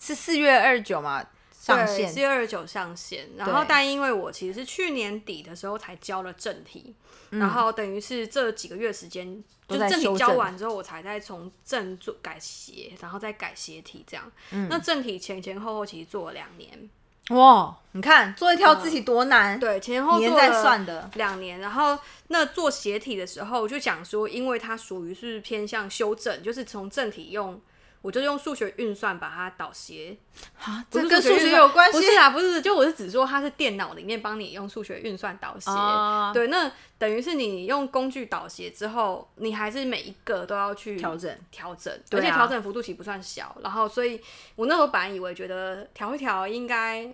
是四月二十九嘛上对，线。四，月二十九上线。然后，但因为我其实是去年底的时候才交了正题，然后等于是这几个月时间，就正题交完之后，我才再从正做改斜，然后再改斜体这样。嗯。那正题前前后后其实做了两年，哇，你看做一条字体多难，对，前前后后年在做了算的，两年，然后那做斜体的时候，就讲说，因为它属于是偏向修正，就是从正体用，我就用数学运算把它导斜，啊，这跟数学有关系？不是啊，不是，就我是只说它是电脑里面帮你用数学运算导斜，哦对，那等于是你用工具导斜之后，你还是每一个都要去调整调整，而且调整幅度其实不算小，然后所以我那时候本来以为觉得调一调应该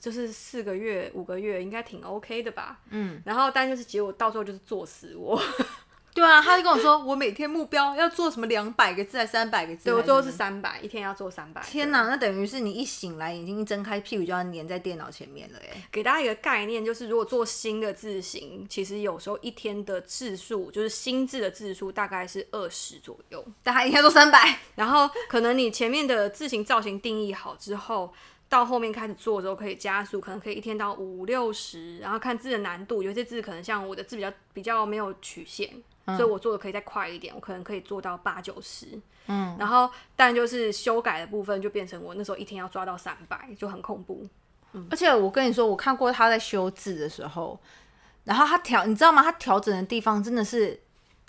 就是四个月、五个月应该挺 OK 的吧，嗯，然后但就是结果到时候就是作死我，对啊，他就跟我说，我每天目标要做什么两百个字还三百个字，对我最后是三百，一天要做三百，天哪，那等于是你一醒来，眼睛一睁开，屁股就要粘在电脑前面了哎。给大家一个概念，就是如果做新的字型，其实有时候一天的字数，就是新字的字数大概是二十左右。但他一天做三百，然后可能你前面的字形造型定义好之后，到后面开始做的时候可以加速，可能可以一天到五六十，然后看字的难度，有些字可能像我的字比较比较没有曲线，所以我做的可以再快一点，我可能可以做到八九十。嗯，然后但就是修改的部分就变成我那时候一天要抓到三百，就很恐怖。而且我跟你说，我看过他在修字的时候，然后他调，你知道吗？他调整的地方真的是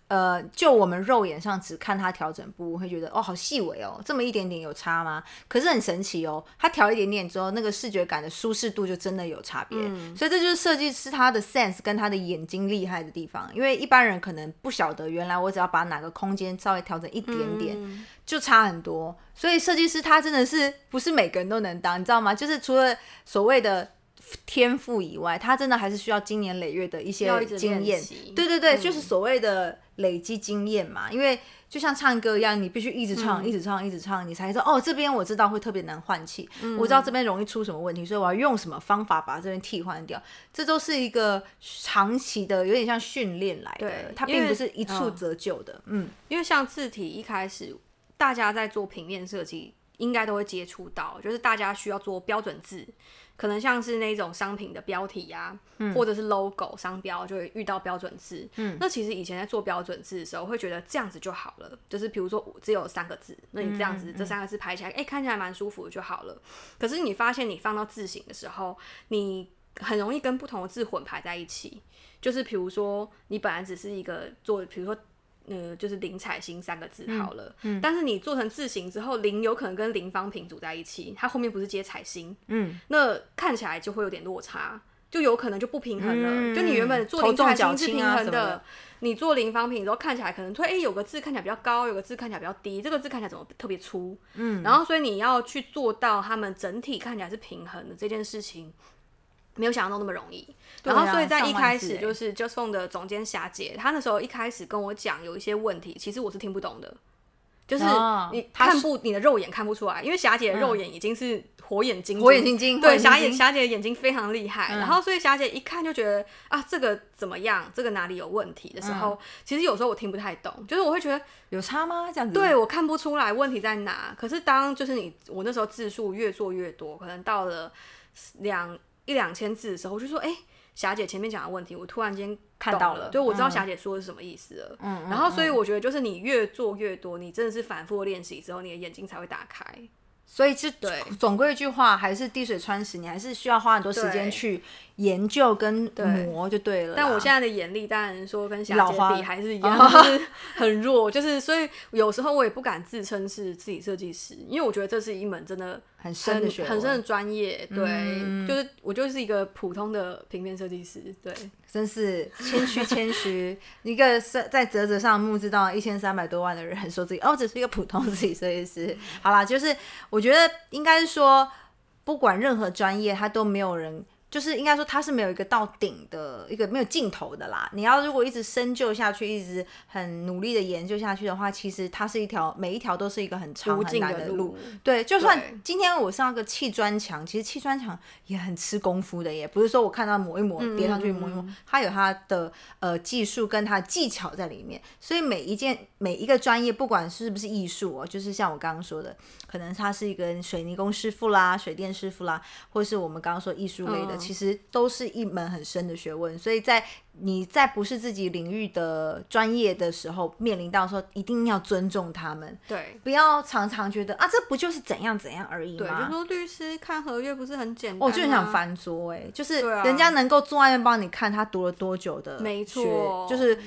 呃，就我们肉眼上只看它调整部，会觉得哦，好细微哦，这么一点点有差吗？可是很神奇哦，它调一点点之后，那个视觉感的舒适度就真的有差别。所以这就是设计师他的 sense 跟他的眼睛厉害的地方，因为一般人可能不晓得，原来我只要把哪个空间稍微调整一点点，就差很多。所以设计师他真的是不是每个人都能当，你知道吗？就是除了所谓的。天赋以外，他真的还是需要经年累月的一些经验。对对对，就是所谓的累积经验嘛。因为就像唱歌一样，你必须一直唱，一直唱，一直唱，你才知道哦，这边我知道会特别难换气，我知道这边容易出什么问题，所以我要用什么方法把这边替换掉。这都是一个长期的，有点像训练来的，它并不是一触则就的。嗯，因为像字体一开始大家在做平面设计，应该都会接触到，就是大家需要做标准字。可能像是那种商品的标题呀，或者是 logo 商标，就会遇到标准字。嗯，那其实以前在做标准字的时候，会觉得这样子就好了，就是比如说只有三个字，那你这样子这三个字排起来，哎，看起来蛮舒服就好了。可是你发现你放到字形的时候，你很容易跟不同的字混排在一起。就是比如说，你本来只是一个做，比如说。呃，就是林彩星三个字好了，嗯，但是你做成字形之后，林有可能跟林方平组在一起，它后面不是接彩星，嗯，那看起来就会有点落差，就有可能就不平衡了。就你原本做林彩星是平衡的，你做林方平之后看起来可能会，哎，有个字看起来比较高，有个字看起来比较低，这个字看起来怎么特别粗，嗯，然后所以你要去做到他们整体看起来是平衡的这件事情。没有想象中那么容易，然后所以在一开始就是 Just Phone 的总监霞姐，她那时候一开始跟我讲有一些问题，其实我是听不懂的，就是你看不你的肉眼看不出来，因为霞姐的肉眼已经是火眼金睛。火眼金睛，对霞姐霞姐的眼睛非常厉害，然后所以霞姐一看就觉得啊这个怎么样，这个哪里有问题的时候，其实有时候我听不太懂，就是我会觉得有差吗？这样子，对我看不出来问题在哪。可是当就是你我那时候字数越做越多，可能到了两。一两千字的时候，我就说：“哎，霞姐前面讲的问题，我突然间看到了，对，我知道霞姐说的是什么意思了。嗯，然后所以我觉得，就是你越做越多，你真的是反复练习之后，你的眼睛才会打开。所以就对，总归一句话，还是滴水穿石，你还是需要花很多时间去。”研究跟磨就对了，但我现在的眼力当然说跟小姐比还是一样，就是很弱，就是所以有时候我也不敢自称是自己设计师，因为我觉得这是一门真的很深的学很深的专业。对，就是我就是一个普通的平面设计师。对，真是谦虚谦虚，一个在在泽泽上募资到一千三百多万的人，说自己哦，只是一个普通自己设计师。好啦，就是我觉得应该是说，不管任何专业，他都没有人。就是应该说，它是没有一个到顶的一个没有尽头的啦。你要如果一直深究下去，一直很努力的研究下去的话，其实它是一条每一条都是一个很长很难的路。对，就算今天我上个砌砖墙，其实砌砖墙也很吃功夫的，也不是说我看到抹一抹叠上去抹一磨，它有它的呃技术跟它的技巧在里面。所以每一件每一个专业，不管是不是艺术哦，就是像我刚刚说的，可能他是一个水泥工师傅啦、水电师傅啦，或是我们刚刚说艺术类的。其实都是一门很深的学问，所以在你在不是自己领域的专业的时候，面临到说一定要尊重他们，对，不要常常觉得啊，这不就是怎样怎样而已吗？就说律师看合约不是很简单，我就很想翻桌哎，就是人家能够坐外面帮你看他读了多久的，没错，就是。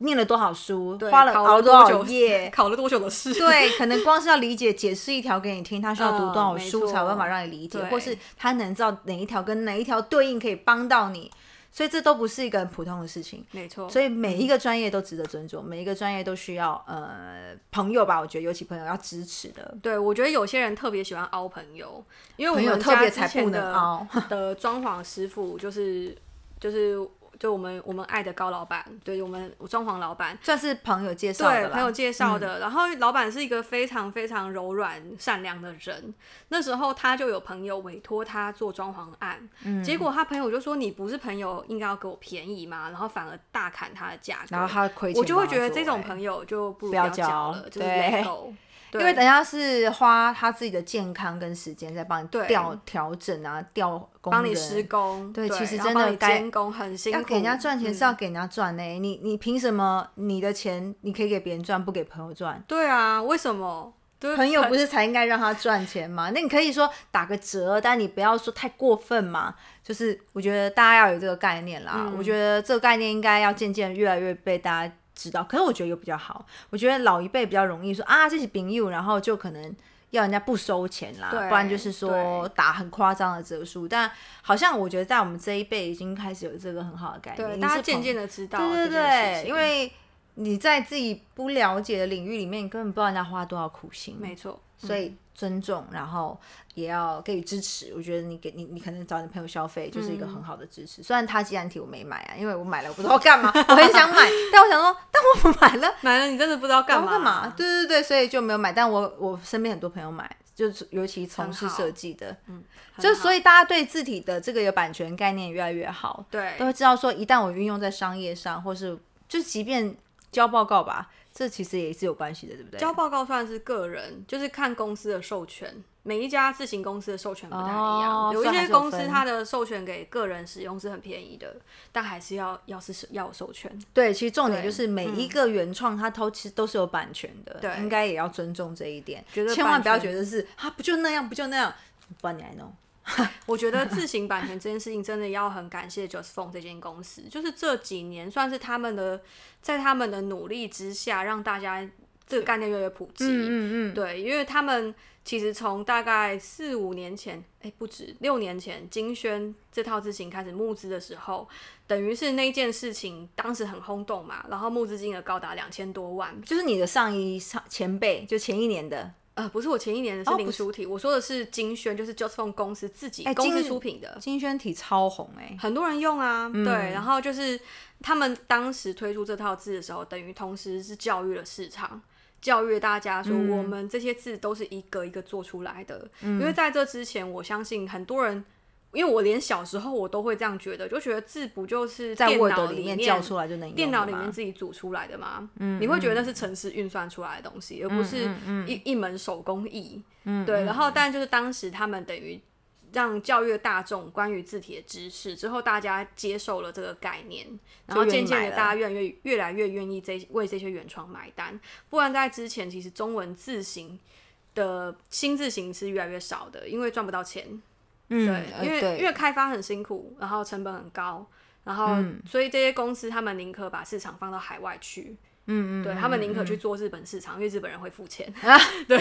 念了多少书，花了熬多少夜，考了多久的试？对，可能光是要理解解释一条给你听，他需要读多少书才有办法让你理解，或是他能知道哪一条跟哪一条对应可以帮到你，所以这都不是一个很普通的事情。没错，所以每一个专业都值得尊重，每一个专业都需要呃朋友吧，我觉得尤其朋友要支持的。对，我觉得有些人特别喜欢凹朋友，因为我们特别才不能凹 的装潢师傅就是就是。就我们我们爱的高老板，对我们装潢老板算是朋友介绍的，对朋友介绍的。然后老板是一个非常非常柔软善良的人。那时候他就有朋友委托他做装潢案，结果他朋友就说：“你不是朋友，应该要给我便宜嘛？”然后反而大砍他的价格，然后他亏我就会觉得这种朋友就不要交了，就是没有。因为等下是花他自己的健康跟时间在帮你调调整啊，调帮你施工，对，其实真的该工很辛苦。要给人家赚钱是要给人家赚呢，你你凭什么你的钱你可以给别人赚，不给朋友赚？对啊，为什么？朋友不是才应该让他赚钱吗？那你可以说打个折，但你不要说太过分嘛。就是我觉得大家要有这个概念啦，我觉得这个概念应该要渐渐越来越被大家。知道。可是我觉得有比较好，我觉得老一辈比较容易说啊，这是病友，然后就可能要人家不收钱啦，不然就是说打很夸张的折数。但好像我觉得在我们这一辈已经开始有这个很好的概念，大家渐渐的知道对对对，因为你在自己不了解的领域里面，你根本不知道人家花多少苦心，没错，所以尊重，然后也要给予支持。我觉得你给你，你可能找你朋友消费就是一个很好的支持。虽然他既然提我没买啊，因为我买了我不知道干嘛，我很想买，但我想说，但我买了 买了你真的不知道干嘛干嘛？对对对，所以就没有买。但我我身边很多朋友买，就是尤其从事设计的，嗯就所以大家对字体的这个有版权概念越来越好，对都会知道说，一旦我运用在商业上，或是就即便交报告吧，这其实也是有关系的，对不对？交报告算是个人，就是看公司的授权，每一家自行公司的授权不太一样。有一哦有些公司它的授权给个人使用是很便宜的，但还是要要是要有授权。对，其实重点就是每一个原创它都其实都是有版权的，对应该也要尊重这一点，觉得千万不要觉得是啊，不就那样，不就那样，不然你来弄。我觉得自行版权这件事情真的要很感谢 Just Phone 这间公司，就是这几年算是他们的在他们的努力之下，让大家这个概念越来越普及。嗯嗯，对，因为他们其实从大概四五年前，哎，不止六年前，金轩这套字型开始募资的时候，等于是那件事情当时很轰动嘛，然后募资金额高达两千多万。就是你的上一上前辈，就前一年的，呃，不是我前一年的是林书体，我说的是金轩，就是 Just Phone 公司自己、哎公司出品的。金轩体超红哎、很多人用啊，嗯对，然后就是他们当时推出这套字的时候，等于同时是教育了市场，教育大家说嗯我们这些字都是一个一个做出来的。因为在这之前，我相信很多人，因为我连小时候我都会这样觉得，就觉得字不就是在电 Word 脑里面面叫出来就能用电脑里面自己组出来的吗？你会觉得那是程式运算出来的东西，而不是一一门手工艺。对，然后但就是当时他们等于让教育大众关于字体的知识之后，大家接受了这个概念，然后渐渐的大家越来越越来越愿意这为这些原创买单。不然在之前，其实中文字形的新字形是越来越少的，因为赚不到钱。嗯，对，呃因为对因为开发很辛苦，然后成本很高，然后、所以这些公司他们宁可把市场放到海外去。嗯嗯，对他们宁可去做日本市场，因为日本人会付钱。啊 对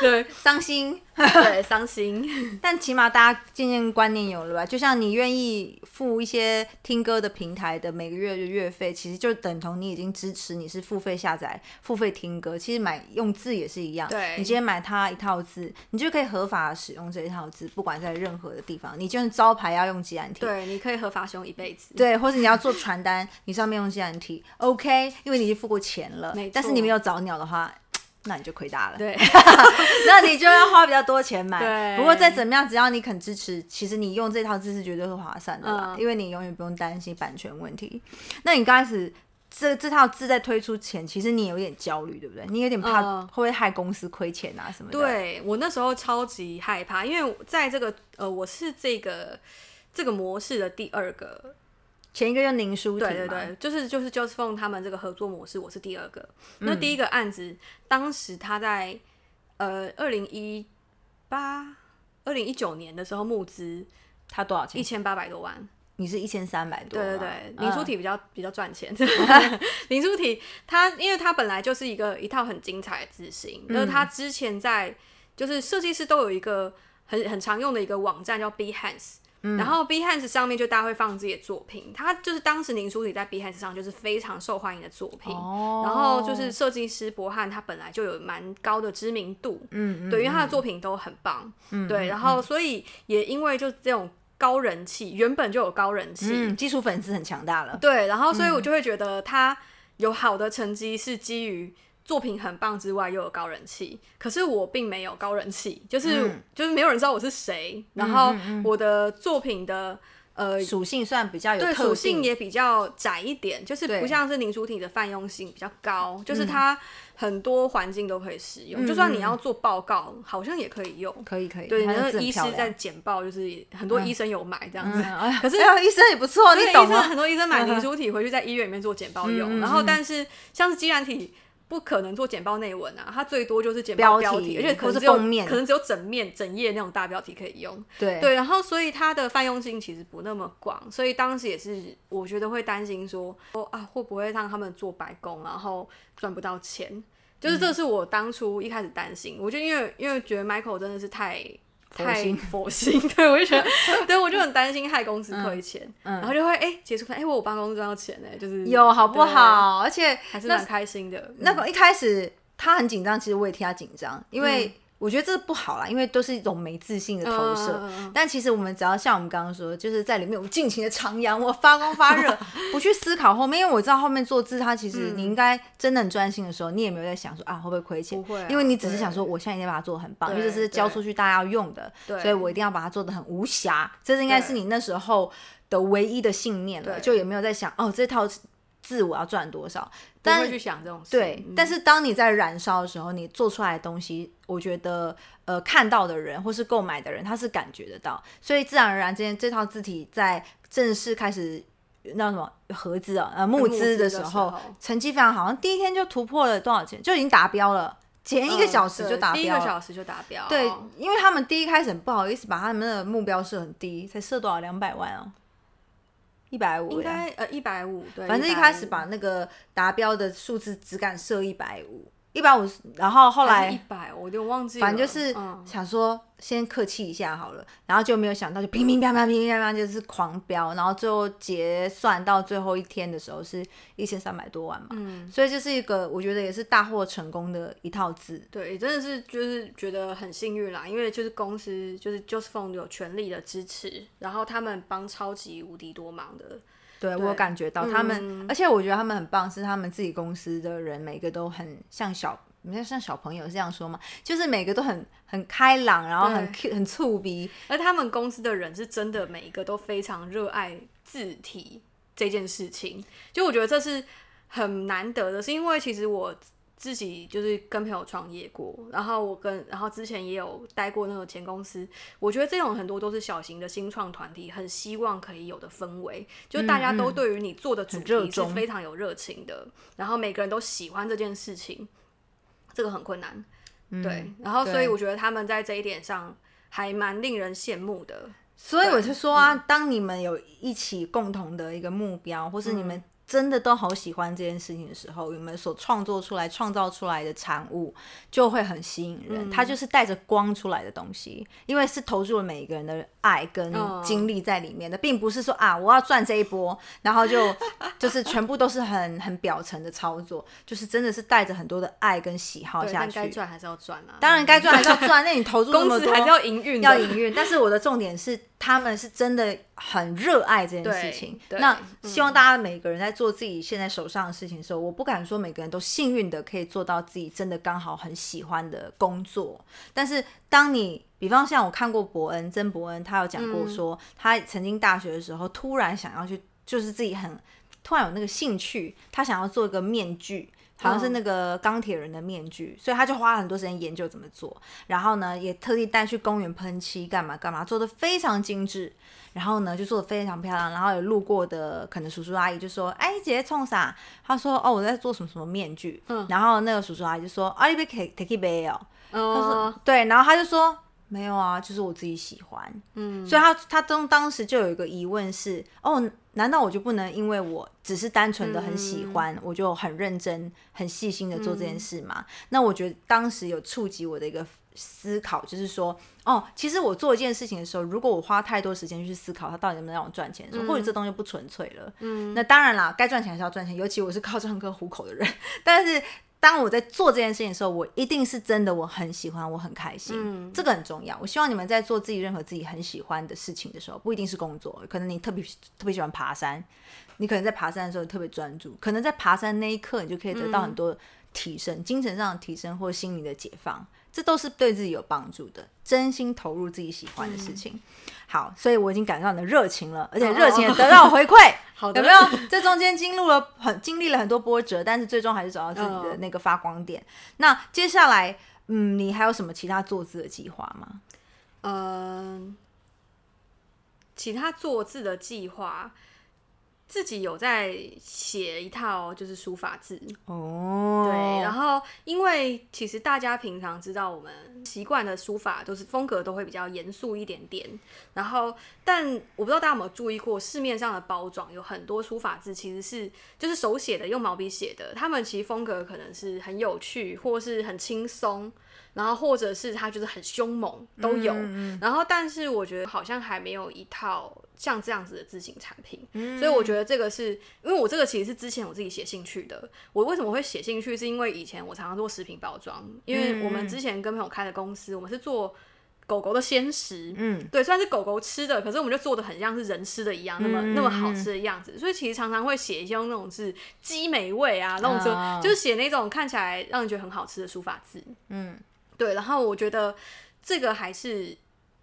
对 伤心。对，伤心。但起码大家渐渐观念有了吧？就像你愿意付一些听歌的平台的每个月的月费，其实就等同你已经支持你是付费下载、付费听歌。其实买用字也是一样，对你今天买它一套字，你就可以合法使用这一套字，不管在任何的地方。你就是招牌要用吉安体，对，你可以合法使用一辈子。对，或者你要做传单，你上面用吉安体，OK，因为你已经付过钱了。但是你没有找鸟的话，那你就亏大了。对 那你就要花比较多钱买。对不过再怎么样，只要你肯支持，其实你用这套字是绝对是划算的啦，嗯因为你永远不用担心版权问题。那你刚开始这这套字在推出前，其实你有点焦虑，对不对？你有点怕嗯会不会害公司亏钱啊什么的。，对我那时候超级害怕，因为在这个呃，我是这个这个模式的第二个前一个叫宁书体，对对对，就是就是 Just Phone 他们这个合作模式，我是第二个。嗯那第一个案子，当时他在呃二零一八、二零一九年的时候募资他多少钱？一千八百多万。你是一千三百多对。对对，嗯林书体比较、比较赚钱。林书体他因为他本来就是一个一套很精彩的字型，那、它嗯之前在就是设计师都有一个很很常用的一个网站叫 Behance。然嗯。后 Behance 上面就大家会放自己的作品，它就是当时林书体在 Behance 上就是非常受欢迎的作品，哦然后就是设计师博汉他本来就有蛮高的知名度，嗯嗯，对，因为他的作品都很棒，对，然后所以也因为就这种高人气，原本就有高人气，嗯，基础粉丝很强大了。对，然后所以嗯我。就会觉得他有好的成绩是基于作品很棒之外又有高人气，可是我并没有高人气，就是、嗯就是没有人知道我是谁，然后我的作品的呃。属性算比较有对，属性也比较窄一点，就是不像是凝书体的泛用性比较高，就是它很多环境都可以使用，就算你要做报告，好像也可以用。可以可以。对，它那个的字很漂医师在简报，就是很多医生有买这样子，可是哎医生也不错，你懂吗？很多医生买凝书体回去在医院里面做简报用，然后但是像是肌染体不可能做简报内文啊，它最多就是简报标题，而且可能只有面可能只有整面整页那种大标题可以用。对对，然后所以它的泛用性其实不那么广，所以当时也是我觉得会担心说，说啊会不会让他们做白工，然后赚不到钱，就是嗯这是我当初一开始担心。我就因为因为觉得 Michael 真的是太。太佛心佛心，对我就觉得，对我就很担心害公司亏钱，然后就会哎、结束分，哎、我有帮公司赚到钱呢、就是有好不好？而且还是蛮开心的。嗯那个一开始他很紧张，其实我也替他紧张，因为我觉得这不好啦，因为都是一种没自信的投射。但其实我们只要像我们刚刚说，就是在里面我尽情的徜徉，我发光发热，不去思考后面，因为我知道后面做字，它其实你应该真的很专心的时候，你也没有在想说啊会不会亏钱，不会啊因为你只是想说我现在一定要把它做的很棒，因为这是交出去大家要用的，所以我一定要把它做的很无瑕，这是应该是你那时候的唯一的信念了，就也没有在想哦这套字我要赚多少，不但会去想这种事。对，嗯但是当你在燃烧的时候，你做出来的东西，我觉得呃看到的人或是购买的人，他是感觉得到，所以自然而然之间这套字体在正式开始那什么合资啊呃募募资资的时候候，成绩非常好，像第一天就突破了多少钱，就已经达标了，前一个嗯小时就达标了。第一个小时就达标。对，因为他们第一开始很不好意思把他们的目标设很低，才设多少两百万哦，一百五，应该呃一百五，对，反正一开始把那个达标的数字只敢设一百五，一百五，然后后来一来百，我就忘记了，反正就是嗯想说先客气一下好了，然后就没有想到就乒乒乓乓乒乒乓乓就是狂飙，然后最后结算到最后一天的时候是一千三百多万嘛，嗯，所以这是一个我觉得也是大获成功的一套字。对，真的是就是觉得很幸运啦，因为就是公司就是 Joseph 有全力的支持，然后他们帮超级无敌多忙的，对我感觉到他们，嗯而且我觉得他们很棒，是他们自己公司的人每个都很像小，你看像小朋友是这样说嘛？就是每个都很很开朗，然后很 Q 很粗鼻，而他们公司的人是真的每一个都非常热爱字体这件事情，就我觉得这是很难得的，是因为其实我自己就是跟朋友创业过，然后我跟然后之前也有待过那个前公司，我觉得这种很多都是小型的新创团体，很希望可以有的氛围，就大家都对于你做的主题是非常有热情的，然后每个人都喜欢这件事情，这个很困难。对，然后所以我觉得他们在这一点上还蛮令人羡慕的。所以我就说啊，嗯当你们有一起共同的一个目标，或是你嗯们真的都好喜欢这件事情的时候，你们所创作出来、创造出来的产物就会很吸引人。嗯它就是带着光出来的东西，因为是投入了每一个人的爱跟嗯精力在里面的，并不是说啊我要赚这一波，然后就 就是全部都是很很表层的操作，就是真的是带着很多的爱跟喜好对，下去。该赚还是要赚啊。当然该赚还是要赚，那你投入那么多，公司还是要营运，要营运，但是我的重点是，他们是真的很热爱这件事情。那希望大家每个人在做自己现在手上的事情的时候，我不敢说每个人都幸运的可以做到自己真的刚好很喜欢的工作，但是当你比方像我看过伯恩曾伯恩，他有讲过说，他曾经大学的时候突然想要去，就是自己很突然有那个兴趣，他想要做一个面具。好像是那个钢铁人的面具，所以他就花了很多时间研究怎么做。然后呢，也特地带去公园喷漆，干嘛干嘛，做的非常精致。然后呢，就做的非常漂亮。然后有路过的可能叔叔阿姨就说：“哎，姐姐冲啥？”他说：“哦，我在做什么什么面具。”嗯然后那个叔叔阿姨就说：“啊，你别 take take it 哦。”他嗯说：“对。”然后他就说：“没有啊，就是我自己喜欢。”嗯，所以他他当当时就有一个疑问是：哦，难道我就不能因为我只是单纯的很喜欢，我就很认真、很细心的做这件事吗？那我觉得当时有触及我的一个思考，就是说，哦，其实我做一件事情的时候，如果我花太多时间去思考它到底能不能让我赚钱的时候，或者这东西不纯粹了，嗯，那当然啦，该赚钱还是要赚钱，尤其我是靠唱歌糊口的人，但是。当我在做这件事情的时候，我一定是真的我很喜欢，我很开心，嗯这个很重要。我希望你们在做自己任何自己很喜欢的事情的时候，不一定是工作，可能你特别特别喜欢爬山，你可能在爬山的时候特别专注，可能在爬山那一刻你就可以得到很多提升，精神上的提升或心理的解放，这都是对自己有帮助的。真心投入自己喜欢的事情。好，所以我已经感受到你的热情了，而且热情也得到回馈。好的有没有？这中间经历了很经历了很多波折，但是最终还是找到自己的那个发光点。那接下来，嗯，你还有什么其他做字的计划吗？嗯，其他做字的计划，自己有在写一套就是书法字，哦，对，然后因为其实大家平常知道我们习惯的书法都是风格都会比较严肃一点点，然后但我不知道大家有没有注意过市面上的包装有很多书法字其实是就是手写的，用毛笔写的，他们其实风格可能是很有趣，或是很轻松。然后或者是他就是很凶猛都有，然后但是我觉得好像还没有一套像这样子的自行产品，所以我觉得这个是因为我这个其实是之前我自己写兴趣的。我为什么会写兴趣？是因为以前我常常做食品包装，因为我们之前跟朋友开的公司，我们是做狗狗的鲜食，嗯，对，虽然是狗狗吃的，可是我们就做的很像是人吃的一样，那么那么好吃的样子。所以其实常常会写一些那种是鸡美味啊，那种就就是写那种看起来让人觉得很好吃的书法字，嗯。对，然后我觉得这个还是，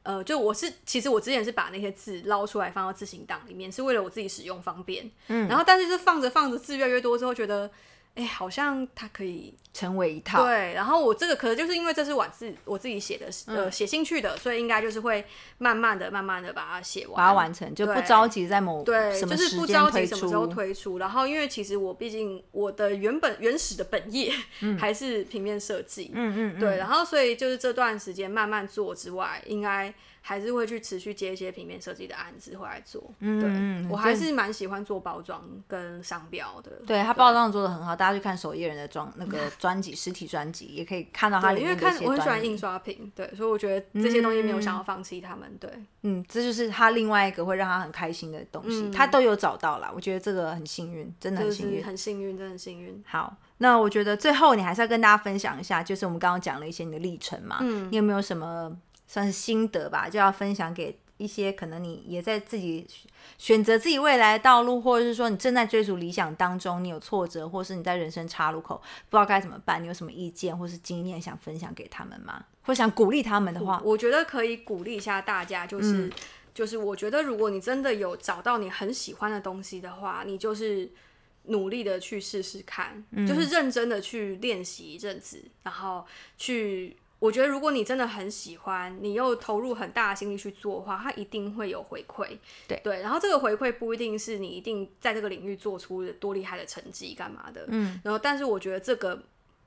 呃，就我是其实我之前是把那些字捞出来放到字形档里面，是为了我自己使用方便。嗯，然后但是就放着放着字越来越多之后，觉得。哎，好像它可以成为一套。对，然后我这个可能就是因为这是我自我自己写的，呃，写进去的，所以应该就是会慢慢的、慢慢的把它写完，把它完成，就不着急在某对，就是不着急什么时候推出。然后，因为其实我毕竟我的原本原始的本业 还是平面设计，嗯嗯，对，然后所以就是这段时间慢慢做之外，应该。还是会去持续接一些平面设计的案子回来做。嗯，对我还是蛮喜欢做包装跟商标的。对他包装做的很好，大家去看首页人的装那个 专辑实体专辑，也可以看到他里面的因为看我很喜欢印刷品，对，所以我觉得这些东西没有想要放弃他们。对，嗯，这就是他另外一个会让他很开心的东西，他都有找到了。我觉得这个很幸运，真的很幸运，很幸运，真的很幸运。好，那我觉得最后你还是要跟大家分享一下，就是我们刚刚讲了一些你的历程嘛。嗯，你有没有什么？算是心得吧，就要分享给一些可能你也在自己选择自己未来道路，或者是说你正在追逐理想当中，你有挫折，或是你在人生岔路口不知道该怎么办，你有什么意见或是经验想分享给他们吗？或想鼓励他们的话，我觉得可以鼓励一下大家，就是就是我觉得如果你真的有找到你很喜欢的东西的话，你就是努力的去试试看，就是认真的去练习一阵子，然后去。我觉得，如果你真的很喜欢，你又投入很大的心力去做的话，它一定会有回馈。对对，然后这个回馈不一定是你一定在这个领域做出多厉害的成绩，干嘛的？嗯。然后，但是我觉得这个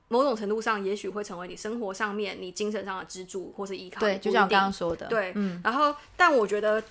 某种程度上，也许会成为你生活上面、你精神上的支柱或是依靠。对，就像我刚刚说的。对，嗯。然后，但我觉得。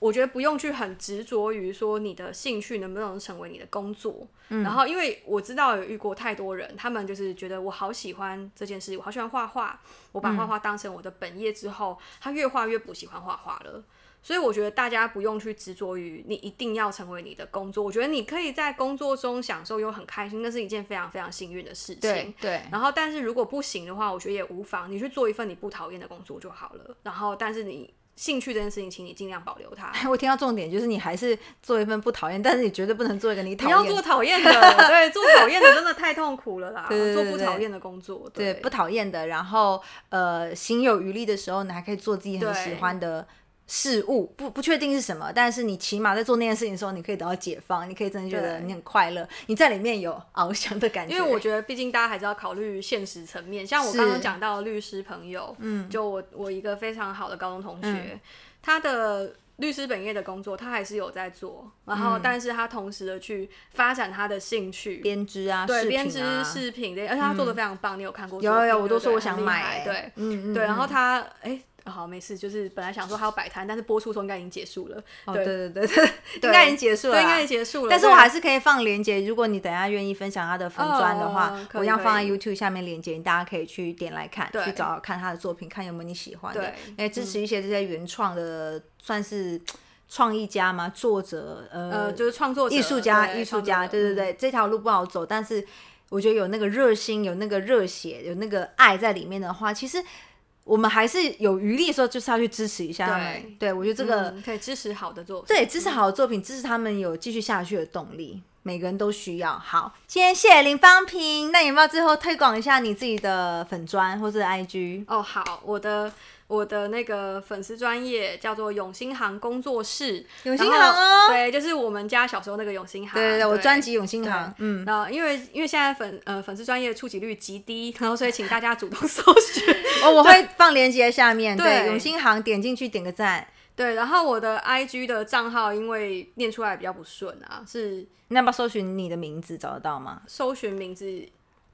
我觉得不用去很执着于说你的兴趣能不能成为你的工作，然后因为我知道有遇过太多人，他们就是觉得我好喜欢这件事，我好喜欢画画，我把画画当成我的本业之后，他越画越不喜欢画画了。所以我觉得大家不用去执着于你一定要成为你的工作，我觉得你可以在工作中享受又很开心，那是一件非常非常幸运的事情。对对。然后，但是如果不行的话，我觉得也无妨，你去做一份你不讨厌的工作就好了。然后，但是你。兴趣这件事情，请你尽量保留它。我听到重点就是，你还是做一份不讨厌，但是你绝对不能做一个你讨厌。你要做讨厌的，对，做讨厌的真的太痛苦了啦。做不讨厌的工作，对，不讨厌的，然后呃，心有余力的时候，你还可以做自己很喜欢的。事物不不确定是什么，但是你起码在做那件事情的时候，你可以得到解放，你可以真的觉得你很快乐，你在里面有翱翔的感觉。因为我觉得，毕竟大家还是要考虑现实层面。像我刚刚讲到律师朋友，嗯，就我我一个非常好的高中同学，他的律师本业的工作他还是有在做，然后但是他同时的去发展他的兴趣，编织啊，对，编织饰品的，而且他做的非常棒，你有看过？有有有，我都说我想买，对，嗯嗯，对，然后他哎。好，没事，就是本来想说还要摆摊，但是播出时候应该已经结束了。哦，对对对 对，应该已经结束了，对，应该结束了。但是我还是可以放链接，如果你等下愿意分享他的粉砖的话，我要放在 YouTube 下面链接，大家可以去点来看，去找看他的作品，看有没有你喜欢的。来支持一些这些原创的，算是创意家嘛，作者，呃，就是创作艺术家，艺术家，对对对，这条路不好走，但是我觉得有那个热心，有那个热血，有那个爱在里面的话，其实。我们还是有余力的时候，就是要去支持一下他们。对，我觉得这个可以支持好的作品，对，支持好的作品，支持他们有继续下去的动力。每个人都需要。好，今天谢谢林芳平。那有没有最后推广一下你自己的粉砖或是 IG？哦，好，我的。我的那个粉丝专业叫做永兴行工作室，永兴行哦，对，就是我们家小时候那个永兴行。对对对，我专辑永兴行。嗯，那因为因为现在粉呃粉丝专业触及率极低，然后所以请大家主动 搜寻。哦，我会放链接下面。对，永兴行点进去点个赞。对，然后我的 IG 的账号因为念出来比较不顺啊，是那要不要搜寻你的名字找得到吗？搜寻名字。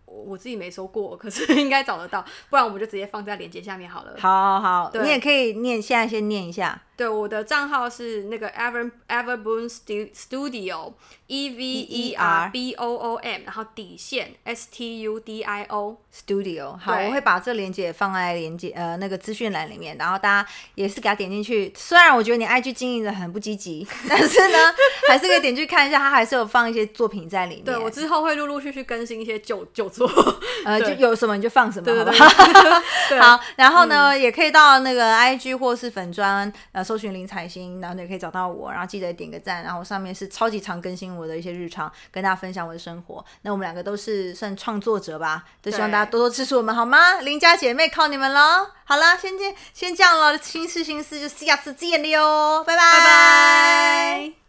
我我自己没搜过，可是 应该找得到，不然我们就直接放在链接下面好了。好好好，对你也可以念，现在先念一下。对，我的账号是那个 Ever Everboom Stu- Studio E V E R B O O M，然后底线 S T U D I O。Studio，好，我会把这链接放在链接呃那个资讯栏里面，然后大家也是给他点进去。虽然我觉得你 IG 经营的很不积极，但是呢，还是可以点去看一下，他还是有放一些作品在里面。对我之后会陆陆续续更新一些旧旧作。呃就有什么你就放什么，对对好不好？对好，然后呢，也可以到那个 IG 或是粉砖呃搜寻林彩星，然后也可以找到我，然后记得点个赞，然后上面是超级常更新我的一些日常，跟大家分享我的生活。那我们两个都是算创作者吧，都希望大家多多支持我们好吗？邻家姐妹靠你们喽！好了，先见先这样了，心事心事就下次见了哟，拜拜拜拜。